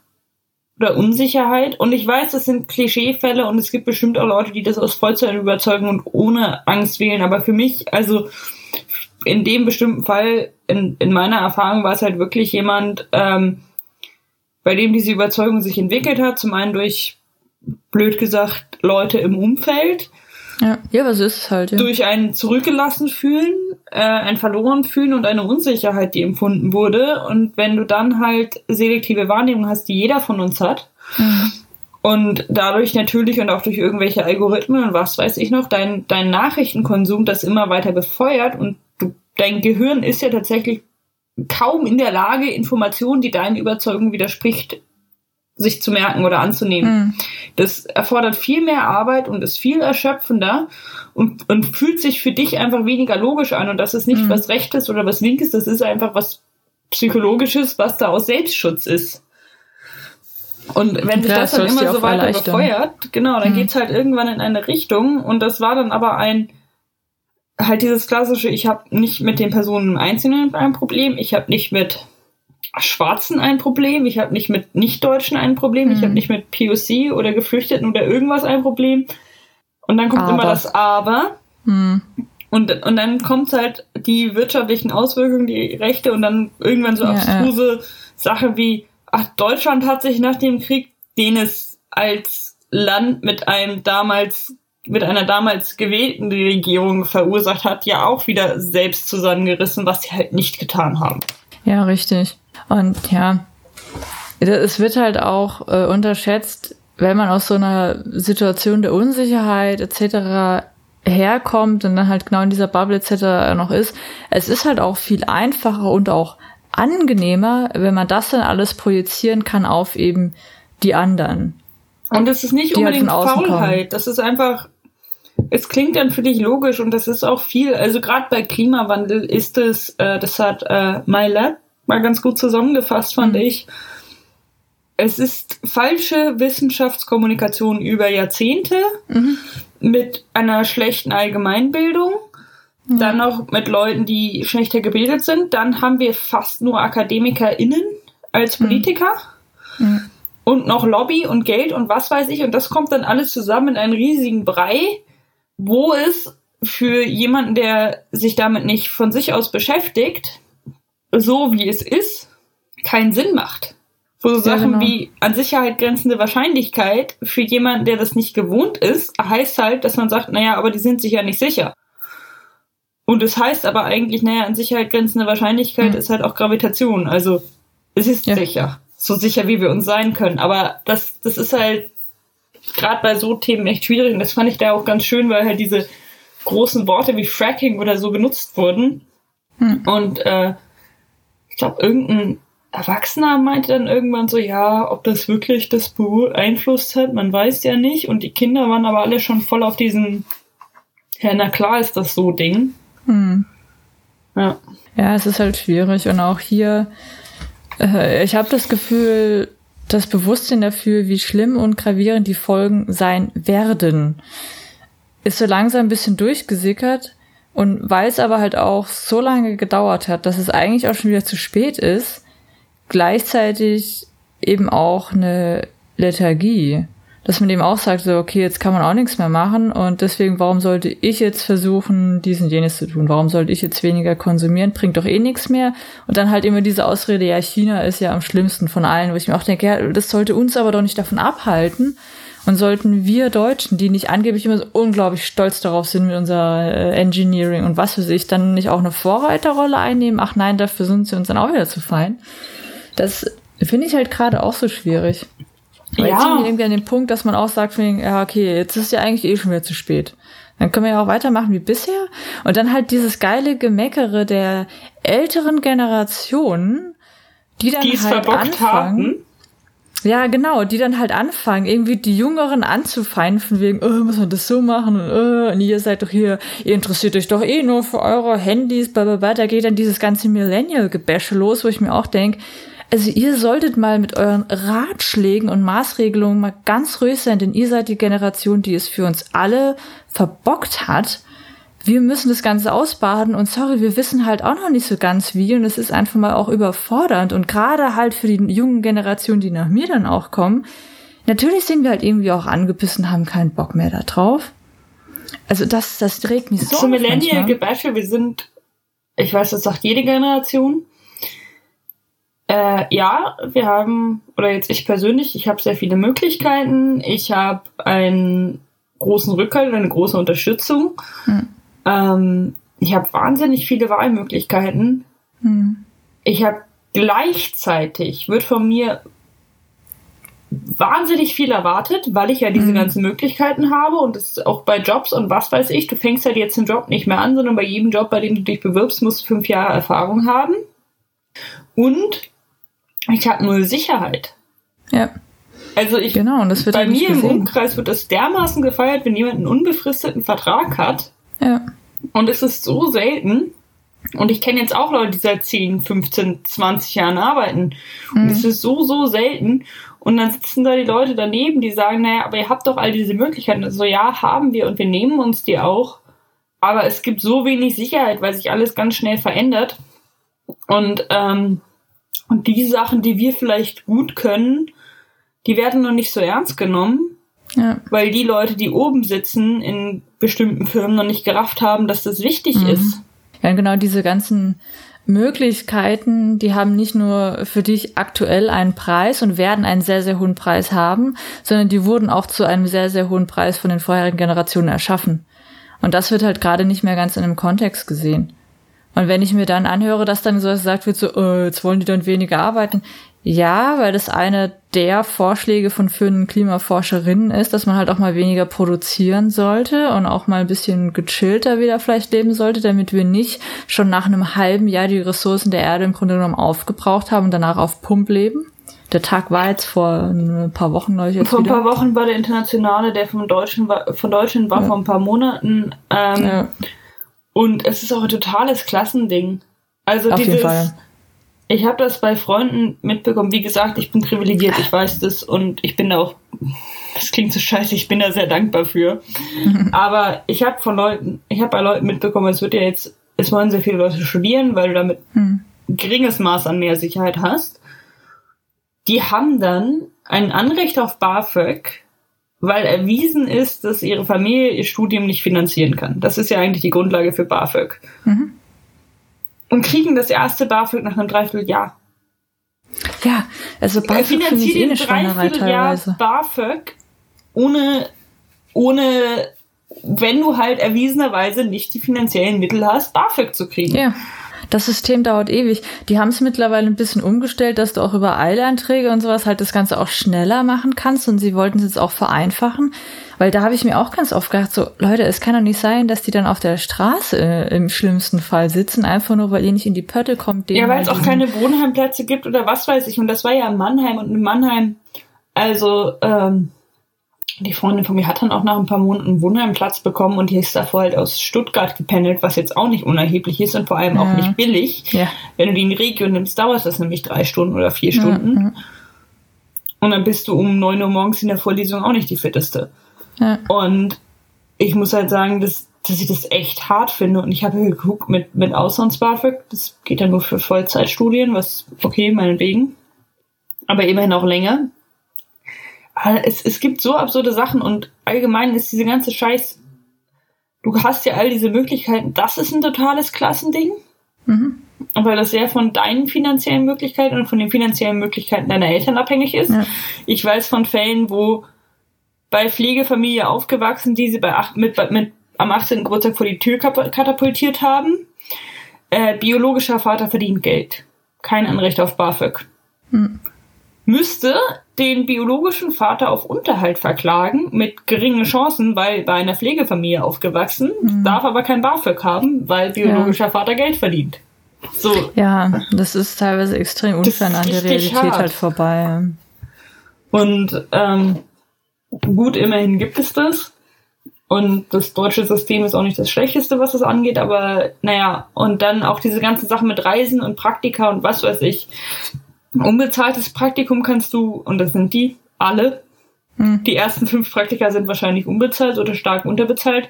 oder Unsicherheit. Und ich weiß, das sind Klischeefälle und es gibt bestimmt auch Leute, die das aus vollster Überzeugung und ohne Angst wählen. Aber für mich, also in dem bestimmten Fall, in, in meiner Erfahrung war es halt wirklich jemand, ähm, bei dem diese Überzeugung sich entwickelt hat. Zum einen durch, blöd gesagt, Leute im Umfeld, Ja, ja, aber so ist es halt, ja. durch ein zurückgelassen fühlen, äh, ein verloren fühlen und eine Unsicherheit, die empfunden wurde. Und wenn du dann halt selektive Wahrnehmung hast, die jeder von uns hat, Mhm. und dadurch natürlich und auch durch irgendwelche Algorithmen und was weiß ich noch, dein, dein Nachrichtenkonsum das immer weiter befeuert und du, dein Gehirn ist ja tatsächlich kaum in der Lage, Informationen, die deinen Überzeugungen widerspricht, sich zu merken oder anzunehmen. Hm. Das erfordert viel mehr Arbeit und ist viel erschöpfender und, und fühlt sich für dich einfach weniger logisch an. Und das ist nicht Mhm. was Rechtes oder was Linkes, das ist einfach was Psychologisches, was da aus Selbstschutz ist. Und wenn sich Ja, das dann immer so weiter befeuert, genau, dann Mhm. geht's halt irgendwann in eine Richtung. Und das war dann aber ein, halt dieses klassische, ich habe nicht mit den Personen im Einzelnen ein Problem, ich habe nicht mit Schwarzen ein Problem, ich habe nicht mit Nichtdeutschen ein Problem, ich Mhm. habe nicht mit POC oder Geflüchteten oder irgendwas ein Problem. Und dann kommt Aber. immer das Aber. Hm. Und, und dann kommt halt die wirtschaftlichen Auswirkungen, die Rechte und dann irgendwann so Ja, abstruse Sache wie, ach, Deutschland hat sich nach dem Krieg, den es als Land mit einem damals, mit einer damals gewählten Regierung verursacht hat, ja auch wieder selbst zusammengerissen, was sie halt nicht getan haben. Ja, richtig. Und ja, es wird halt auch äh, unterschätzt, wenn man aus so einer Situation der Unsicherheit etc. herkommt und dann halt genau in dieser Bubble etc. noch ist. Es ist halt auch viel einfacher und auch angenehmer, wenn man das dann alles projizieren kann auf eben die anderen. Und es ist nicht halt unbedingt außen Faulheit. Das ist einfach, es klingt dann für dich logisch und das ist auch viel, also gerade bei Klimawandel ist es, äh, das hat äh, MyLab mal ganz gut zusammengefasst, fand Mhm. ich. Es ist falsche Wissenschaftskommunikation über Jahrzehnte Mhm. mit einer schlechten Allgemeinbildung, dann noch mit Leuten, die schlechter gebildet sind. Dann haben wir fast nur AkademikerInnen als Politiker Mhm. und noch Lobby und Geld und was weiß ich. Und das kommt dann alles zusammen in einen riesigen Brei, wo es für jemanden, der sich damit nicht von sich aus beschäftigt, so wie es ist, keinen Sinn macht. Wo so Sachen genau. wie an Sicherheit grenzende Wahrscheinlichkeit für jemanden, der das nicht gewohnt ist, heißt halt, dass man sagt, naja, aber die sind sich ja nicht sicher. Und es das heißt aber eigentlich, naja, an Sicherheit grenzende Wahrscheinlichkeit mhm. ist halt auch Gravitation. Also es ist ja. sicher. So sicher, wie wir uns sein können. Aber das, das ist halt gerade bei so Themen echt schwierig. Und das fand ich da auch ganz schön, weil halt diese großen Worte wie Fracking oder so genutzt wurden. Mhm. Und äh, ich glaube, irgendein Erwachsener meinte dann irgendwann so, ja, ob das wirklich das beeinflusst hat, man weiß ja nicht. Und die Kinder waren aber alle schon voll auf diesen, ja, na klar ist das so Ding. Hm. Ja. Ja, es ist halt schwierig. Und auch hier, äh, ich habe das Gefühl, das Bewusstsein dafür, wie schlimm und gravierend die Folgen sein werden, ist so langsam ein bisschen durchgesickert. Und weil es aber halt auch so lange gedauert hat, dass es eigentlich auch schon wieder zu spät ist, gleichzeitig eben auch eine Lethargie. Dass man eben auch sagt, so, okay, jetzt kann man auch nichts mehr machen und deswegen, warum sollte ich jetzt versuchen, dies und jenes zu tun? Warum sollte ich jetzt weniger konsumieren? Bringt doch eh nichts mehr. Und dann halt immer diese Ausrede, ja, China ist ja am schlimmsten von allen, wo ich mir auch denke, ja, das sollte uns aber doch nicht davon abhalten. Und sollten wir Deutschen, die nicht angeblich immer so unglaublich stolz darauf sind mit unserer äh, Engineering und was für sich, dann nicht auch eine Vorreiterrolle einnehmen? Ach nein, dafür sind sie uns dann auch wieder zu fein. Das finde ich halt gerade auch so schwierig. Weil ja. jetzt sind wir irgendwie an dem Punkt, dass man auch sagt, ja, okay, jetzt ist ja eigentlich eh schon wieder zu spät. Dann können wir ja auch weitermachen wie bisher. Und dann halt dieses geile Gemeckere der älteren Generationen, die dann die halt anfangen. Haben. Ja, genau, die dann halt anfangen, irgendwie die Jüngeren anzufeinden, von wegen, oh, muss man das so machen und, oh, und ihr seid doch hier, ihr interessiert euch doch eh nur für eure Handys, bla bla bla. Da geht dann dieses ganze Millennial-Gebäsche los, wo ich mir auch denke, also ihr solltet mal mit euren Ratschlägen und Maßregelungen mal ganz ruhig sein, denn ihr seid die Generation, die es für uns alle verbockt hat. Wir müssen das Ganze ausbaden und sorry, wir wissen halt auch noch nicht so ganz wie und es ist einfach mal auch überfordernd und gerade halt für die jungen Generationen, die nach mir dann auch kommen, natürlich sind wir halt irgendwie auch angebissen, haben keinen Bock mehr da drauf. Also das, das trägt mich so. Zum Millennial-Gebäsche, wir sind, ich weiß, das sagt jede Generation, äh, ja, wir haben, oder jetzt ich persönlich, ich habe sehr viele Möglichkeiten. Ich habe einen großen Rückhalt, eine große Unterstützung. Hm. Ähm, ich habe wahnsinnig viele Wahlmöglichkeiten. Hm. Ich habe gleichzeitig, wird von mir wahnsinnig viel erwartet, weil ich ja diese mhm. ganzen Möglichkeiten habe und das ist auch bei Jobs und was weiß ich, du fängst halt jetzt den Job nicht mehr an, sondern bei jedem Job, bei dem du dich bewirbst, musst du fünf Jahre Erfahrung haben. Und ich habe nur Sicherheit. Ja. Also ich, genau, und das wird bei mir im Umkreis wird das dermaßen gefeiert, wenn jemand einen unbefristeten Vertrag hat. Ja. Und es ist so selten. Und ich kenne jetzt auch Leute, die seit 10, 15, 20 Jahren arbeiten. Und mhm. es ist so, so selten. Und dann sitzen da die Leute daneben, die sagen, naja, aber ihr habt doch all diese Möglichkeiten. So, also, ja, haben wir und wir nehmen uns die auch. Aber es gibt so wenig Sicherheit, weil sich alles ganz schnell verändert. Und ähm, und die Sachen, die wir vielleicht gut können, die werden noch nicht so ernst genommen. Ja. Weil die Leute, die oben sitzen in bestimmten Firmen, noch nicht gerafft haben, dass das wichtig mhm. ist. Ja, genau diese ganzen Möglichkeiten, die haben nicht nur für dich aktuell einen Preis und werden einen sehr, sehr hohen Preis haben, sondern die wurden auch zu einem sehr, sehr hohen Preis von den vorherigen Generationen erschaffen. Und das wird halt gerade nicht mehr ganz in einem Kontext gesehen. Und wenn ich mir dann anhöre, dass dann so gesagt wird, so, äh, jetzt wollen die dann weniger arbeiten. Ja, weil das eine der Vorschläge von führenden Klimaforscherinnen ist, dass man halt auch mal weniger produzieren sollte und auch mal ein bisschen gechillter wieder vielleicht leben sollte, damit wir nicht schon nach einem halben Jahr die Ressourcen der Erde im Grunde genommen aufgebraucht haben und danach auf Pump leben. Der Tag war jetzt vor ein paar Wochen, glaube ich. Jetzt vor ein paar Wochen war der internationale, der von Deutschen war, von Deutschen war ja. vor ein paar Monaten. Ähm, ja und es ist auch ein totales Klassending. Also Auf dieses, jeden Fall. ich habe das bei Freunden mitbekommen. Wie gesagt, ich bin privilegiert, ich weiß das und ich bin da auch, das klingt so scheiße, ich bin da sehr dankbar für. [LAUGHS] Aber ich habe von Leuten, ich habe bei Leuten mitbekommen, es wird ja jetzt, es wollen sehr viele Leute studieren, weil du damit hm. ein geringes Maß an mehr Sicherheit hast. Die haben dann ein Anrecht auf BAföG, weil erwiesen ist, dass ihre Familie ihr Studium nicht finanzieren kann. Das ist ja eigentlich die Grundlage für BAföG. Mhm. Und kriegen das erste BAföG nach einem Dreivierteljahr. Ja, also BAföG ich eh Schweinerei teilweise. BAföG ohne, ohne, wenn du halt erwiesenerweise nicht die finanziellen Mittel hast, BAföG zu kriegen. Ja. Das System dauert ewig. Die haben es mittlerweile ein bisschen umgestellt, dass du auch über Eilanträge und sowas halt das Ganze auch schneller machen kannst und sie wollten es jetzt auch vereinfachen. Weil da habe ich mir auch ganz oft gedacht, so Leute, es kann doch nicht sein, dass die dann auf der Straße äh, im schlimmsten Fall sitzen, einfach nur, weil ihr nicht in die Pötte kommt. Ja, weil es auch keine Wohnheimplätze gibt oder was weiß ich. Und das war ja in Mannheim und in Mannheim, also ähm, die Freundin von mir hat dann auch nach ein paar Monaten einen Wohnheimplatz bekommen und die ist davor halt aus Stuttgart gependelt, was jetzt auch nicht unerheblich ist und vor allem ja. auch nicht billig. Ja. Wenn du die in die Region nimmst, dauert das nämlich drei Stunden oder vier Stunden. Ja, und dann bist du um neun Uhr morgens in der Vorlesung auch nicht die fitteste. Und ich muss halt sagen, dass, dass ich das echt hart finde. Und ich habe geguckt mit, mit Auslands-BAföG, das geht ja nur für Vollzeitstudien, was okay, meinetwegen. Aber immerhin auch länger es, es gibt so absurde Sachen und allgemein ist diese ganze Scheiß, du hast ja all diese Möglichkeiten, das ist ein totales Klassending. Mhm. Weil das sehr von deinen finanziellen Möglichkeiten und von den finanziellen Möglichkeiten deiner Eltern abhängig ist. Ja. Ich weiß von Fällen, wo bei Pflegefamilie aufgewachsen, die sie bei acht, mit, mit am 18. Geburtstag vor die Tür katapultiert haben. Äh, biologischer Vater verdient Geld. Kein Anrecht auf BAföG. Mhm müsste den biologischen Vater auf Unterhalt verklagen mit geringen Chancen, weil bei einer Pflegefamilie aufgewachsen, mhm. darf aber kein BAföG haben, weil biologischer ja. Vater Geld verdient. So. Ja, das ist teilweise extrem unfair an der Realität hart. halt vorbei. Und ähm, gut, immerhin gibt es das. Und das deutsche System ist auch nicht das Schlechteste, was das angeht, aber naja, und dann auch diese ganze Sache mit Reisen und Praktika und was weiß ich. Unbezahltes Praktikum kannst du, und das sind die alle, hm. die ersten fünf Praktika sind wahrscheinlich unbezahlt oder stark unterbezahlt.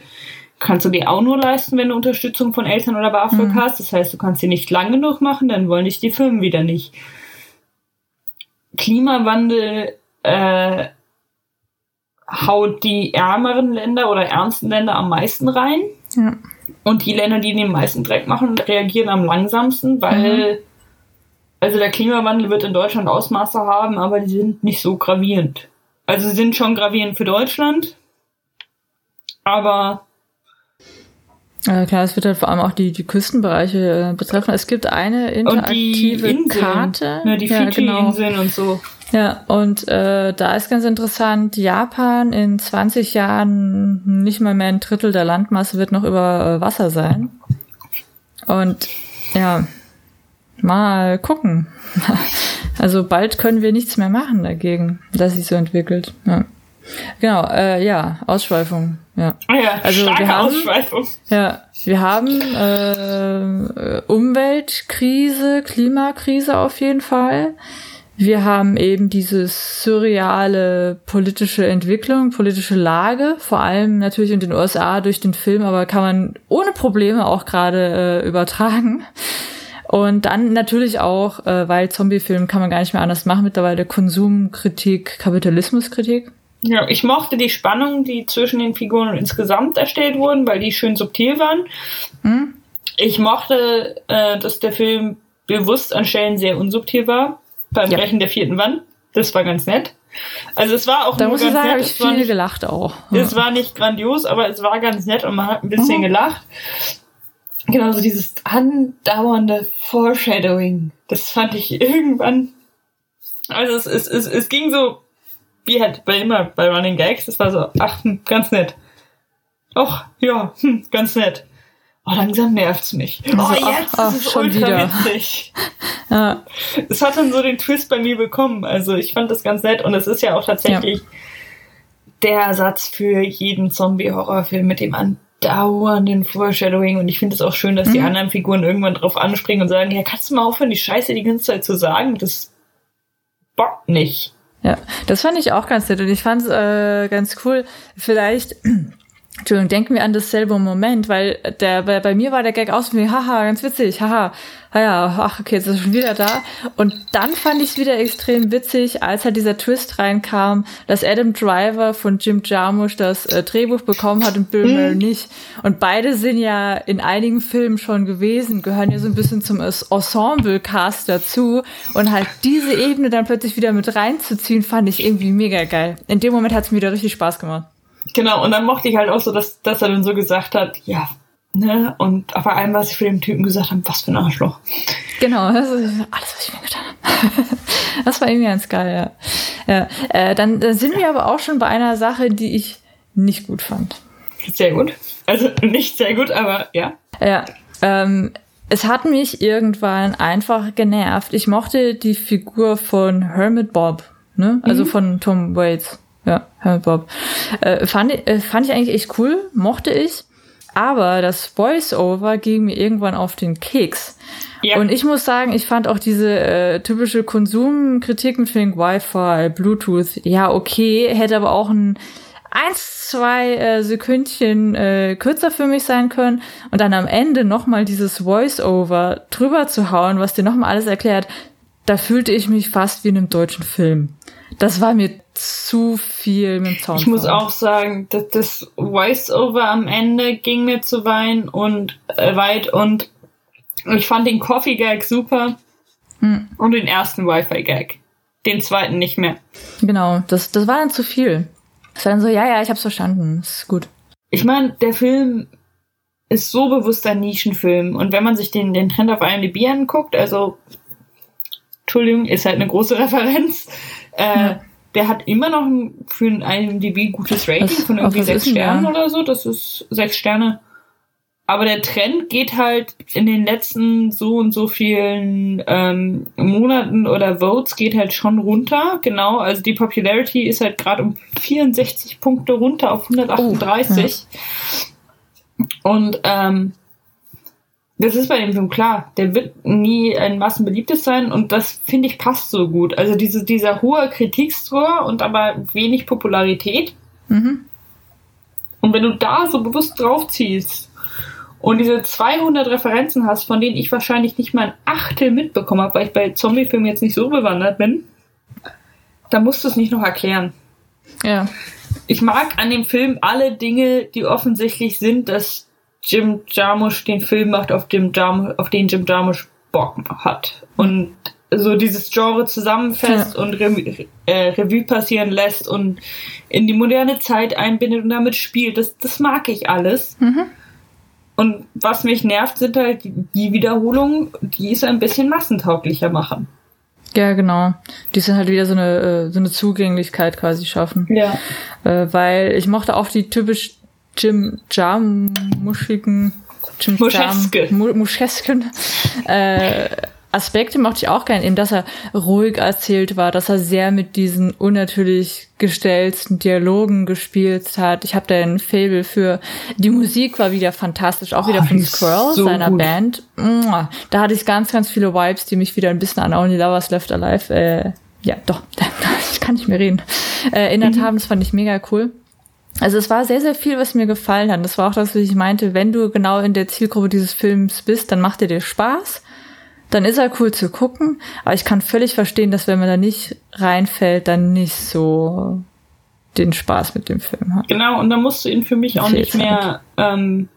Kannst du dir auch nur leisten, wenn du Unterstützung von Eltern oder BAföG hm. hast. Das heißt, du kannst sie nicht lang genug machen, dann wollen dich die Firmen wieder nicht. Klimawandel äh, haut die ärmeren Länder oder ärmsten Länder am meisten rein. Ja. Und die Länder, die den meisten Dreck machen, reagieren am langsamsten, weil mhm also der Klimawandel wird in Deutschland Ausmaße haben, aber die sind nicht so gravierend. Also sie sind schon gravierend für Deutschland, aber ja, klar, es wird halt vor allem auch die, die Küstenbereiche äh, betreffen. Es gibt eine interaktive und die Karte. Ja, die Fiji-Inseln genau. und so. Ja, und äh, da ist ganz interessant, Japan in 20 Jahren nicht mal mehr ein Drittel der Landmasse wird noch über äh, Wasser sein. Und ja, mal gucken. [LAUGHS] Also bald können wir nichts mehr machen dagegen, dass sich so entwickelt. Ja. Genau, äh, ja, Ausschweifung. Ja. Oh ja, also wir haben, Ausschweifung. Ja, wir haben äh, Umweltkrise, Klimakrise auf jeden Fall. Wir haben eben diese surreale politische Entwicklung, politische Lage, vor allem natürlich in den USA durch den Film, aber kann man ohne Probleme auch gerade äh, übertragen. Und dann natürlich auch, äh, weil Zombiefilm kann man gar nicht mehr anders machen, mittlerweile Konsumkritik, Kapitalismuskritik. Ja, ich mochte die Spannung, die zwischen den Figuren insgesamt erstellt wurden, weil die schön subtil waren. Hm? Ich mochte, äh, dass der Film bewusst an Stellen sehr unsubtil war. Beim ja. Brechen der vierten Wand. Das war ganz nett. Also es war auch da muss ich sagen, nett. Ich viel nicht, gelacht auch. Es war nicht grandios, aber es war ganz nett und man hat ein bisschen mhm. gelacht. Genau, so dieses andauernde Foreshadowing. Das fand ich irgendwann. Also es, es, es, es ging so, wie halt bei immer bei Running Gags, das war so, ach, hm, ganz nett. Och, ja, hm, ganz nett. Oh, langsam nervt's mich. Oh, also, jetzt ach, ist es schon ultra wieder. witzig. [LAUGHS] ja. Es hat dann so den Twist bei mir bekommen. Also ich fand das ganz nett und es ist ja auch tatsächlich ja. der Ersatz für jeden Zombie-Horrorfilm, mit dem man dauernden Foreshadowing und ich finde es auch schön, dass mhm. die anderen Figuren irgendwann drauf anspringen und sagen, ja, kannst du mal aufhören, die Scheiße die ganze Zeit zu sagen? Das bockt nicht. Ja, das fand ich auch ganz nett und ich fand es äh, ganz cool. Vielleicht Entschuldigung, denken wir an dasselbe Moment, weil der bei, bei mir war der Gag aus wie, haha, ganz witzig, haha, ja, ach, okay, jetzt ist er schon wieder da. Und dann fand ich es wieder extrem witzig, als halt dieser Twist reinkam, dass Adam Driver von Jim Jarmusch das äh, Drehbuch bekommen hat und Bill Murray mhm. nicht. Und beide sind ja in einigen Filmen schon gewesen, gehören ja so ein bisschen zum Ensemble-Cast dazu. Und halt diese Ebene dann plötzlich wieder mit reinzuziehen, fand ich irgendwie mega geil. In dem Moment hat es mir wieder richtig Spaß gemacht. Genau, und dann mochte ich halt auch so, dass, dass er dann so gesagt hat, ja, ne, und bei allem, was ich für den Typen gesagt habe, was für ein Arschloch. Genau, das ist alles, was ich mir getan habe. [LAUGHS] das war irgendwie ganz geil, ja. ja äh, dann, dann sind wir aber auch schon bei einer Sache, die ich nicht gut fand. Sehr gut. Also nicht sehr gut, aber ja. Ja. Ähm, es hat mich irgendwann einfach genervt. Ich mochte die Figur von Hermit Bob, ne? Also mhm. von Tom Waits. Ja, Herr Bob. Äh, fand, äh, fand ich eigentlich echt cool, mochte ich. Aber das Voice-Over ging mir irgendwann auf den Keks. Ja. Und ich muss sagen, ich fand auch diese äh, typische Konsumkritik mit Fink Wi-Fi, Bluetooth, ja, okay, hätte aber auch ein eins, zwei äh, Sekündchen äh, kürzer für mich sein können und dann am Ende nochmal dieses Voice-Over drüber zu hauen, was dir nochmal alles erklärt, da fühlte ich mich fast wie in einem deutschen Film. Das war mir zu viel mit dem Sound. Ich muss auch sagen, dass das Voice-Over am Ende ging mir zu wein und äh, weit und ich fand den Coffee-Gag super hm. und den ersten Wi-Fi-Gag. Den zweiten nicht mehr. Genau, das, das war dann zu viel. Es war dann so, ja, ja, ich hab's verstanden, ist gut. Ich meine, der Film ist so bewusst ein Nischenfilm und wenn man sich den, den Trend auf IMDb anguckt, also Entschuldigung, ist halt eine große [LAUGHS] Referenz, äh, ja. Der hat immer noch ein, für ein IMDb gutes Rating was, von irgendwie sechs Sternen oder so. Das ist sechs Sterne. Aber der Trend geht halt in den letzten so und so vielen ähm, Monaten oder Votes geht halt schon runter. Genau, also die Popularity ist halt gerade um 64 Punkte runter auf 138. Oh, ja. Und ähm, das ist bei dem Film klar. Der wird nie ein massenbeliebtes sein und das finde ich passt so gut. Also diese, dieser hohe Kritikscore und aber wenig Popularität. Mhm. Und wenn du da so bewusst draufziehst und diese 200 Referenzen hast, von denen ich wahrscheinlich nicht mal ein Achtel mitbekommen habe, weil ich bei Zombiefilmen jetzt nicht so bewandert bin, dann musst du es nicht noch erklären. Ja. Ich mag an dem Film alle Dinge, die offensichtlich sind, dass Jim Jarmusch den Film macht, auf, dem Jarmusch, auf den Jim Jarmusch Bock hat. Und so dieses Genre zusammenfasst ja. und Re äh, Revue passieren lässt und in die moderne Zeit einbindet und damit spielt. Das, das mag ich alles. Mhm. Und was mich nervt, sind halt die Wiederholungen, die es ein bisschen massentauglicher machen. Ja, genau. Die sind halt wieder so eine, äh, so eine Zugänglichkeit quasi schaffen. Ja. Äh, weil ich mochte auch die typisch Jim Jarmuschigen, Jim Muscheske. Muschesken, äh, Aspekte mochte ich auch gerne, eben, dass er ruhig erzählt war, dass er sehr mit diesen unnatürlich gestellten Dialogen gespielt hat. Ich habe da ein Fable für die Musik war wieder fantastisch, auch oh, wieder von Squirrel, so seiner gut. Band. Da hatte ich ganz, ganz viele Vibes, die mich wieder ein bisschen an Only Lovers Left Alive, äh, ja, doch, [LAUGHS] ich kann nicht mehr reden, äh, erinnert mhm. haben. Das fand ich mega cool. Also es war sehr, sehr viel, was mir gefallen hat. Das war auch das, was ich meinte, wenn du genau in der Zielgruppe dieses Films bist, dann macht er dir Spaß. Dann ist er cool zu gucken. Aber ich kann völlig verstehen, dass wenn man da nicht reinfällt, dann nicht so den Spaß mit dem Film hat. Genau, und dann musst du ihn für mich auch nicht mehr ähm,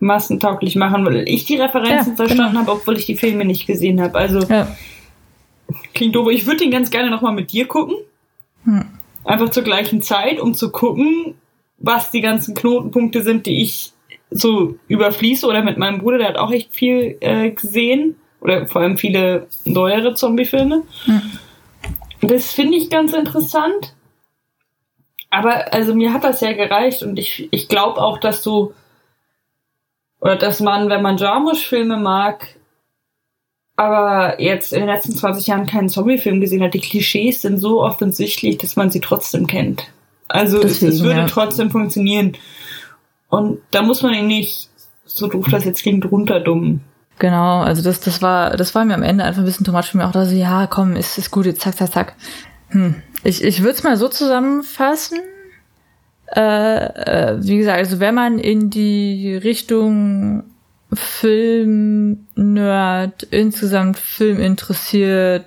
massentauglich machen, weil ich die Referenzen ja, verstanden genau. habe, obwohl ich die Filme nicht gesehen habe. Also ja. klingt doof. Ich würde ihn ganz gerne nochmal mit dir gucken. Hm. Einfach zur gleichen Zeit, um zu gucken, was die ganzen Knotenpunkte sind, die ich so überfließe oder mit meinem Bruder, der hat auch echt viel äh, gesehen oder vor allem viele neuere Zombie-Filme. Mhm. Das finde ich ganz interessant. Aber also mir hat das ja gereicht und ich, ich glaube auch, dass du oder dass man, wenn man Jarmusch-Filme mag, aber jetzt in den letzten 20 Jahren keinen Zombie-Film gesehen hat, die Klischees sind so offensichtlich, dass man sie trotzdem kennt. Also Deswegen, es, würde ja. trotzdem funktionieren. Und da muss man ihn nicht, so doof das jetzt klingt, runterdummen. Genau, also das, das war, das war mir am Ende einfach ein bisschen too much für mich auch da so, ja, komm, ist, ist gut, jetzt zack, zack, zack. Hm. Ich, ich würde es mal so zusammenfassen. Äh, äh, wie gesagt, also wenn man in die Richtung Film, Nerd, insgesamt Film interessiert,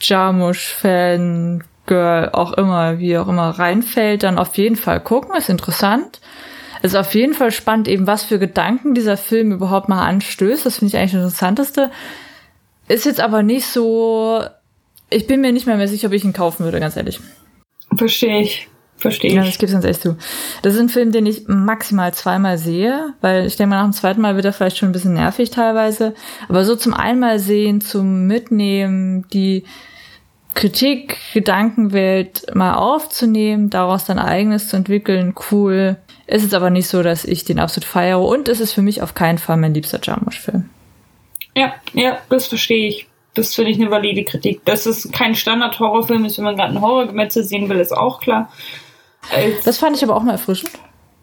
Jarmusch-Fan, Girl, auch immer, wie auch immer reinfällt, dann auf jeden Fall gucken, ist interessant. Es ist auf jeden Fall spannend, eben was für Gedanken dieser Film überhaupt mal anstößt. Das finde ich eigentlich das Interessanteste. Ist jetzt aber nicht so, ich bin mir nicht mehr, mehr sicher, ob ich ihn kaufen würde, ganz ehrlich. Verstehe ich. Verstehe ich. Ja, das gibt's ganz echt zu. Das ist ein Film, den ich maximal zweimal sehe, weil ich denke mal, nach dem zweiten Mal wird er vielleicht schon ein bisschen nervig teilweise. Aber so zum einmal sehen, zum Mitnehmen, die Kritik, Gedankenwelt mal aufzunehmen, daraus dann eigenes zu entwickeln, cool. Es ist aber nicht so, dass ich den absolut feiere und es ist für mich auf keinen Fall mein liebster Jarmusch-Film. Ja, ja, das verstehe ich. Das finde ich eine valide Kritik. Dass es kein Standard-Horrorfilm ist, wenn man gerade einen Horrorgemetzel sehen will, ist auch klar. Als das fand ich aber auch mal erfrischend.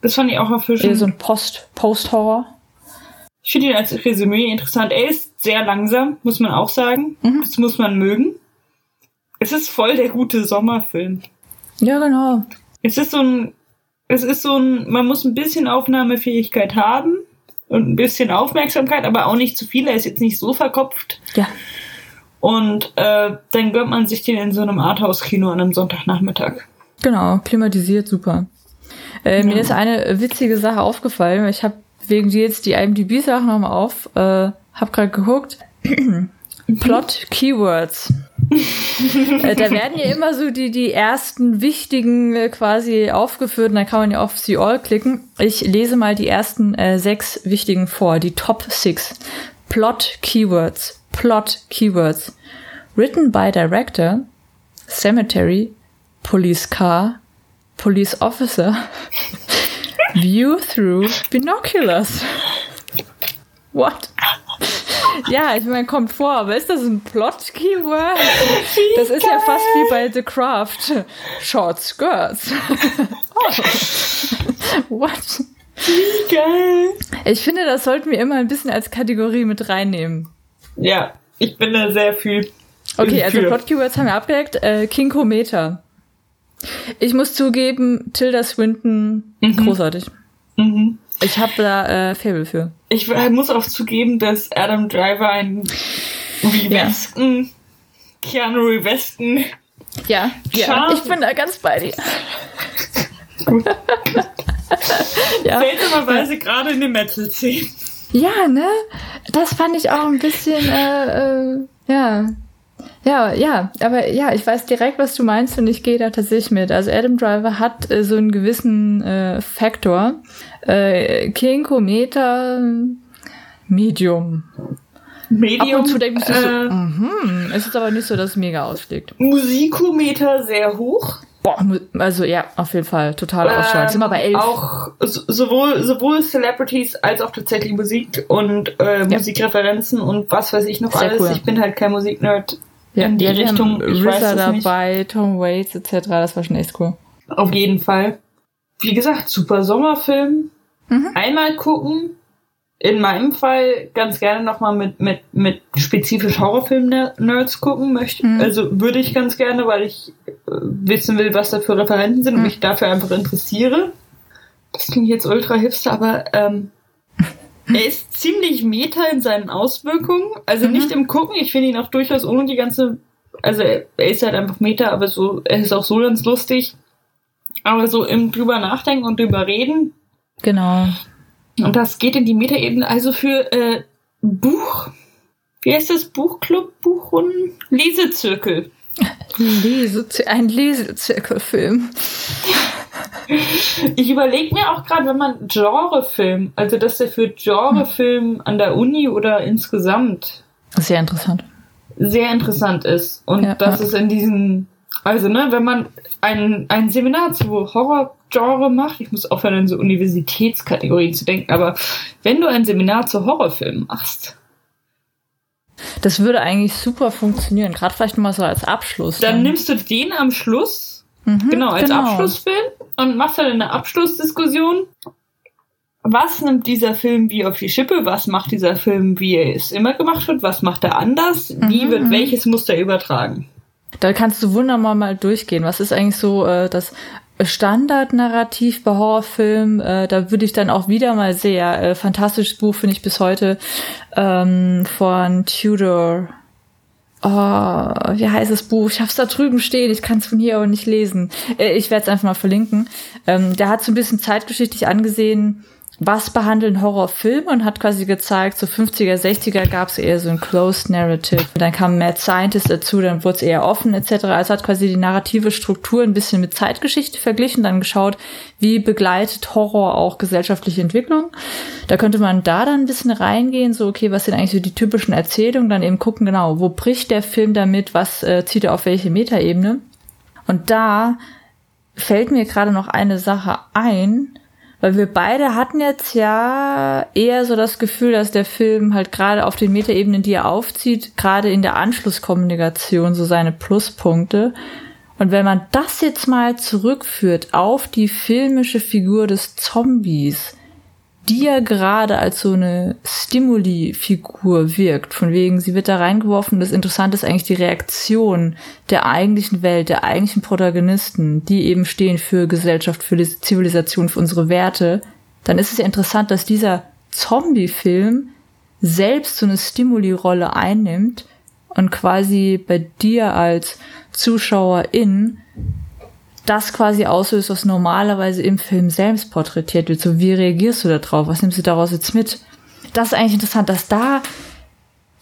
Das fand ich auch erfrischend. Eher so ein Post, Post-Horror. Ich finde ihn als Resümee interessant. Er ist sehr langsam, muss man auch sagen. Mhm. Das muss man mögen. Es ist voll der gute Sommerfilm. Ja, genau. Es ist so ein, es ist so ein, man muss ein bisschen Aufnahmefähigkeit haben und ein bisschen Aufmerksamkeit, aber auch nicht zu viel. Er ist jetzt nicht so verkopft. Ja. Und äh, dann gönnt man sich den in so einem Arthouse-Kino an einem Sonntagnachmittag. Genau, klimatisiert, super. Äh, ja. Mir ist eine witzige Sache aufgefallen. Ich habe wegen dir jetzt die IMDb-Sachen nochmal auf, äh, hab gerade geguckt. [CLEARS THROAT] Plot Keywords. äh, da werden ja immer so die, die ersten wichtigen äh, quasi aufgeführt und dann kann man ja auf See All klicken. Ich lese mal die ersten äh, sechs wichtigen vor, die Top Six. Plot Keywords. Plot Keywords. Written by Director, Cemetery, Police Car, Police Officer, [LAUGHS] View through Binoculars. What? Ja, ich meine, kommt vor, aber ist das ein Plot-Keyword? Das ist ja fast wie bei The Craft. Short Skirts. oh. What? Wie geil. Ich finde, das sollten wir immer ein bisschen als Kategorie mit reinnehmen. Ja, ich bin da sehr viel. Okay, also Plot-Keywords haben wir abgedeckt. Äh, Kinkometer. Ich muss zugeben, Tilda Swinton, mhm. großartig. Mhm. Ich habe da äh, Faible für. Ich muss auch zugeben, dass Adam Driver ein Revesten, ja. Keanu Revesten. Ja, ja, ich bin da ganz bei dir. [LAUGHS] Ja. Seltsamerweise gerade in den Metal-Szenen. Ja, ne? Das fand ich auch ein bisschen, äh, äh, ja, ja, ja, aber ja, ich weiß direkt, was du meinst und ich gehe da tatsächlich mit. Also Adam Driver hat äh, so einen gewissen äh, Faktor. Äh, Kinkometer Medium. Medium. Ab und zu denke ich äh, so, mhm, es ist aber nicht so, dass es mega ausschlägt. Musikometer sehr hoch. Boah, also ja, auf jeden Fall, total ähm. Sind wir bei elf. Auch sowohl, sowohl Celebrities als auch tatsächlich Musik und äh, ja. Musikreferenzen und was weiß ich noch Sehr alles. Cool. Ich bin halt kein Musiknerd ja, in die ja, Richtung. Ich RZA dabei, nicht. Tom Waits etc. Das war schon echt cool. Auf jeden Fall. Wie gesagt, super Sommerfilm. Mhm. Einmal gucken. In meinem Fall ganz gerne nochmal mit, mit, mit spezifisch Horrorfilm-Nerds gucken möchte. Mhm. Also würde ich ganz gerne, weil ich äh, wissen will, was da für Referenten sind mhm. und mich dafür einfach interessiere. Das klingt jetzt ultra hipster, aber ähm, [LAUGHS] er ist ziemlich meta in seinen Auswirkungen. Also mhm. nicht im Gucken. Ich finde ihn auch durchaus ohne die ganze. Also er ist halt einfach meta, aber so, er ist auch so ganz lustig. Aber so im drüber nachdenken und drüber reden. Genau. Und das geht in die Meta-Ebene. Also für äh, Buch. Wie heißt das? Buchclub, Buchrunden? Lesezirkel. Lesezir ein Lesezirkelfilm. [LAUGHS] Ich überlege mir auch gerade, wenn man Genrefilm, also dass der für Genrefilm an der Uni oder insgesamt sehr interessant. Sehr interessant ist. Und ja, dass ja. es in diesen, also ne, wenn man ein, ein Seminar zu Horrorgenre macht, ich muss aufhören, in so Universitätskategorien zu denken, aber wenn du ein Seminar zu Horrorfilmen machst, das würde eigentlich super funktionieren, gerade vielleicht mal so als Abschluss. Dann, dann nimmst du den am Schluss, mhm, genau, als genau. Abschlussfilm und machst dann eine Abschlussdiskussion. Was nimmt dieser Film wie auf die Schippe? Was macht dieser Film, wie er es immer gemacht wird? Was macht er anders? Wie mhm, wird mhm. welches Muster übertragen? Da kannst du wunderbar mal durchgehen. Was ist eigentlich so äh, das Standardnarrativ bei Horrorfilmen. Äh, da würde ich dann auch wieder mal sehr äh, fantastisches Buch finde ich bis heute ähm, von Tudor. Oh, wie heißt das Buch? Ich hab's da drüben stehen, ich kann es von hier aber nicht lesen. Äh, ich werde es einfach mal verlinken. Ähm, der hat so ein bisschen zeitgeschichtlich angesehen, was behandeln Horrorfilme und hat quasi gezeigt, so 50er, 60er gab es eher so ein Closed Narrative. Dann kam Mad Scientist dazu, dann wurde es eher offen etc. Also hat quasi die narrative Struktur ein bisschen mit Zeitgeschichte verglichen, dann geschaut, wie begleitet Horror auch gesellschaftliche Entwicklung. Da könnte man da dann ein bisschen reingehen, so okay, was sind eigentlich so die typischen Erzählungen, dann eben gucken, genau, wo bricht der Film damit, was äh, zieht er auf welche Metaebene. Und da fällt mir gerade noch eine Sache ein, weil wir beide hatten jetzt ja eher so das Gefühl, dass der Film halt gerade auf den Metaebenen, die er aufzieht, gerade in der Anschlusskommunikation so seine Pluspunkte. Und wenn man das jetzt mal zurückführt auf die filmische Figur des Zombies, die ja gerade als so eine Stimuli-Figur wirkt. Von wegen, sie wird da reingeworfen. Das Interessante ist eigentlich die Reaktion der eigentlichen Welt, der eigentlichen Protagonisten, die eben stehen für Gesellschaft, für die Zivilisation, für unsere Werte. Dann ist es ja interessant, dass dieser Zombie-Film selbst so eine Stimuli-Rolle einnimmt und quasi bei dir als Zuschauerin das quasi auslöst, was normalerweise im Film selbst porträtiert wird. So, wie reagierst du da drauf? Was nimmst du daraus jetzt mit? Das ist eigentlich interessant, dass da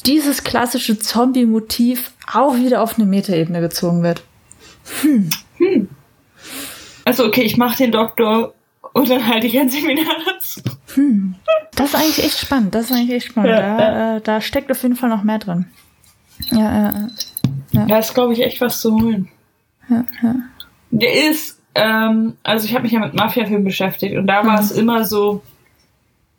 dieses klassische Zombie-Motiv auch wieder auf eine Metaebene gezogen wird. Hm. Hm. Also okay, ich mache den Doktor und dann halte ich ein Seminar dazu. Hm. Das ist eigentlich echt spannend. Das ist eigentlich echt spannend. Ja, da. Äh, da steckt auf jeden Fall noch mehr drin. Ja, äh, ja. Da ist, glaube ich, echt was zu holen. Ja, ja. Der ist, ähm, also ich habe mich ja mit Mafia-Filmen beschäftigt und da mhm. war es immer so,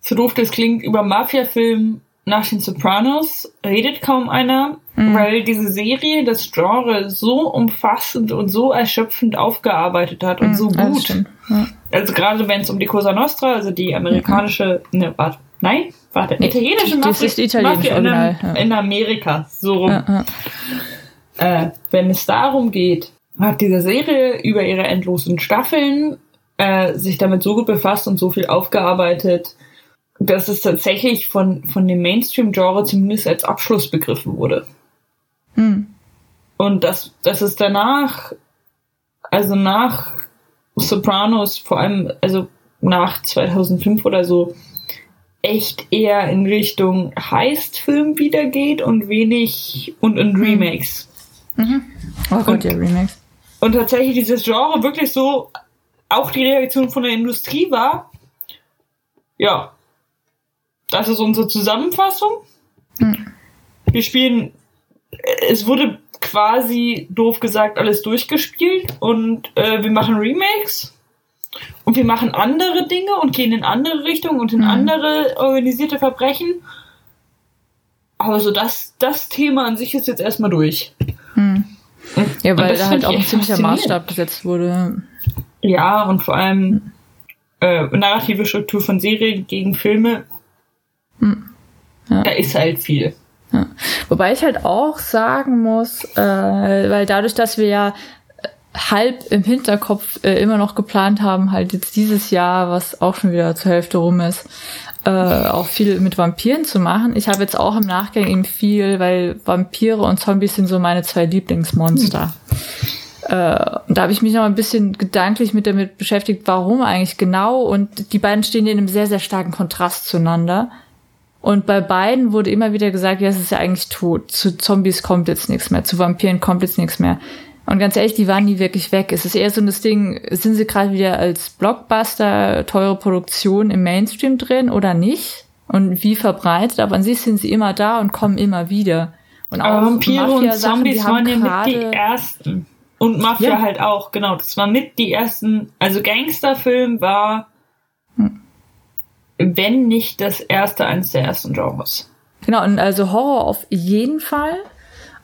so doof das klingt, über Mafia-Film nach den Sopranos redet kaum einer, mhm. weil diese Serie das Genre so umfassend und so erschöpfend aufgearbeitet hat und mhm, so gut. Ja. Also gerade wenn es um die Cosa Nostra, also die amerikanische, mhm. ne, warte, nein, warte, italienische Mafia, das ist italienisch Mafia in, ja. in, Amerika, so rum. Ja, äh, wenn es darum geht, hat diese Serie über ihre endlosen Staffeln äh, sich damit so gut befasst und so viel aufgearbeitet, dass es tatsächlich von, von dem Mainstream-Genre zumindest als Abschluss begriffen wurde. Hm. Und dass, dass es danach, also nach Sopranos, vor allem, also nach 2005 oder so, echt eher in Richtung Heist-Film wieder geht und wenig und in hm. Remakes. Mhm. Oh Gott, ja, Remakes. Und tatsächlich dieses Genre wirklich so auch die Reaktion von der Industrie war. Ja, das ist unsere Zusammenfassung. Hm. Wir spielen, es wurde quasi doof gesagt alles durchgespielt und äh, wir machen Remakes und wir machen andere Dinge und gehen in andere Richtungen und in hm. andere organisierte Verbrechen. Aber so das, das Thema an sich ist jetzt erstmal durch. Hm. Ja, weil da halt auch ein ziemlicher Maßstab gesetzt wurde. Ja, und vor allem äh, narrative Struktur von Serien gegen Filme. Hm. Ja. Da ist halt viel. Ja. Wobei ich halt auch sagen muss, äh, weil dadurch, dass wir ja halb im Hinterkopf äh, immer noch geplant haben, halt jetzt dieses Jahr, was auch schon wieder zur Hälfte rum ist, äh, auch viel mit Vampiren zu machen. Ich habe jetzt auch im Nachgang eben viel, weil Vampire und Zombies sind so meine zwei Lieblingsmonster. Hm. Äh, und da habe ich mich noch ein bisschen gedanklich mit damit beschäftigt, warum eigentlich genau. Und die beiden stehen in einem sehr, sehr starken Kontrast zueinander. Und bei beiden wurde immer wieder gesagt, ja, es ist ja eigentlich tot. Zu Zombies kommt jetzt nichts mehr, zu Vampiren kommt jetzt nichts mehr. Und ganz ehrlich, die waren nie wirklich weg. Es ist eher so das Ding, sind sie gerade wieder als Blockbuster, teure Produktion im Mainstream drin oder nicht? Und wie verbreitet? Aber an sich sind sie immer da und kommen immer wieder. Und auch Vampire und Zombies waren ja mit die ersten. Und Mafia ja. halt auch, genau. Das war mit die ersten, also Gangsterfilm war, hm. wenn nicht das erste, eines der ersten Genres. Genau, und also Horror auf jeden Fall.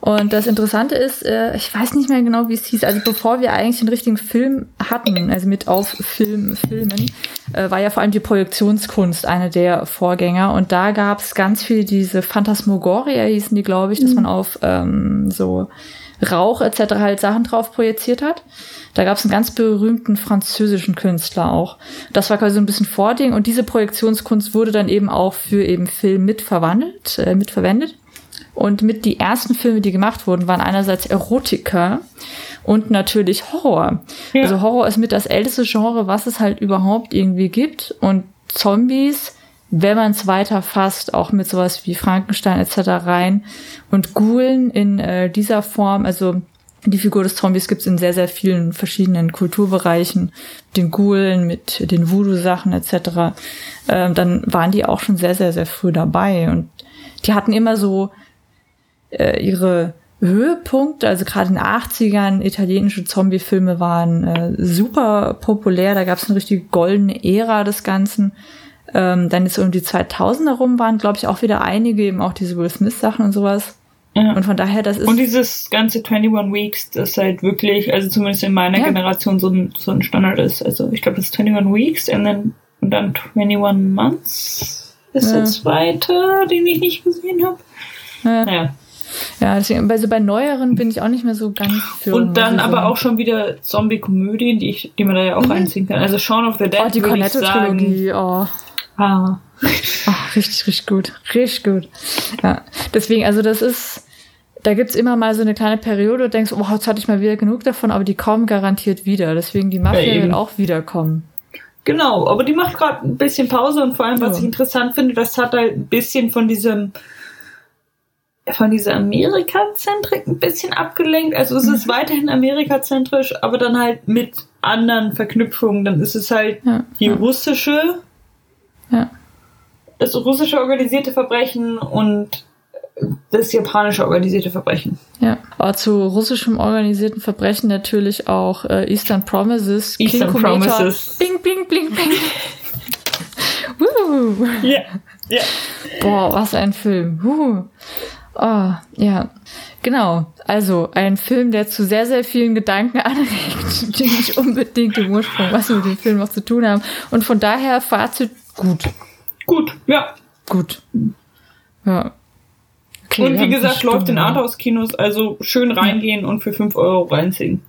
Und das Interessante ist, äh, ich weiß nicht mehr genau, wie es hieß, also bevor wir eigentlich den richtigen Film hatten, also mit auf Film, Filmen, äh, war ja vor allem die Projektionskunst eine der Vorgänger. Und da gab es ganz viel diese Phantasmagoria, hießen die, glaube ich, dass man auf ähm, so Rauch etc. halt Sachen drauf projiziert hat. Da gab es einen ganz berühmten französischen Künstler auch. Das war quasi so ein bisschen Vording und diese Projektionskunst wurde dann eben auch für eben Film mitverwandelt, äh, mitverwendet. Und mit die ersten Filme, die gemacht wurden, waren einerseits Erotiker und natürlich Horror. Ja. Also Horror ist mit das älteste Genre, was es halt überhaupt irgendwie gibt. Und Zombies, wenn man es weiter fasst, auch mit sowas wie Frankenstein etc. rein. Und Ghoulen in äh, dieser Form, also die Figur des Zombies gibt es in sehr, sehr vielen verschiedenen Kulturbereichen. Mit den Ghoulen, mit den Voodoo-Sachen etc. Ähm, dann waren die auch schon sehr, sehr, sehr früh dabei. Und die hatten immer so äh, ihre Höhepunkte, also gerade in den 80ern, italienische Zombie-Filme waren äh, super populär, da gab es eine richtige goldene Ära des Ganzen. Ähm, dann jetzt um die 2000er rum waren, glaube ich, auch wieder einige, eben auch diese Will Smith-Sachen und sowas. Ja. Und von daher, das ist. Und dieses ganze 21 Weeks, das halt wirklich, also zumindest in meiner ja. Generation so ein, so ein Standard ist. Also ich glaube, das ist 21 Weeks und dann, und dann 21 Months ist ja. der zweite, den ich nicht gesehen habe. Ja. Naja. Ja, deswegen, also bei neueren bin ich auch nicht mehr so ganz für. Und dann aber auch schon wieder Zombie-Komödien, die ich, die man da ja auch mhm. einziehen kann. Also Shaun of the Dead. Oh, die Cornetto-Trilogie, oh. Ah. Ach, [LAUGHS] richtig, richtig gut. Richtig gut. Ja. Deswegen, also das ist, da gibt's immer mal so eine kleine Periode, und denkst, oh, jetzt hatte ich mal wieder genug davon, aber die kommen garantiert wieder. Deswegen die Mafia ja, wird auch wiederkommen. Genau, aber die macht gerade ein bisschen Pause und vor allem, was ja. ich interessant finde, das hat halt ein bisschen von diesem von dieser Amerika-Zentrik ein bisschen abgelenkt. Also es ist mhm. weiterhin Amerika-zentrisch, aber dann halt mit anderen Verknüpfungen. Dann ist es halt ja, die ja. russische, ja. das russische organisierte Verbrechen und das japanische organisierte Verbrechen. Ja, aber zu russischem organisierten Verbrechen natürlich auch äh, Eastern Promises. Eastern King Promises. Bing, bing, bling, bing. Ja, [LAUGHS] ja. Yeah. Boah, was ein Film. Uh. Oh, ja. Genau. Also ein Film, der zu sehr, sehr vielen Gedanken [LAUGHS] anregt, die nicht unbedingt im Ursprung was mit dem Film noch zu tun haben. Und von daher Fazit gut. Gut, ja. Gut. Ja. Okay, und wie gesagt, läuft in Arthouse-Kinos, also schön reingehen und für 5 Euro reinziehen.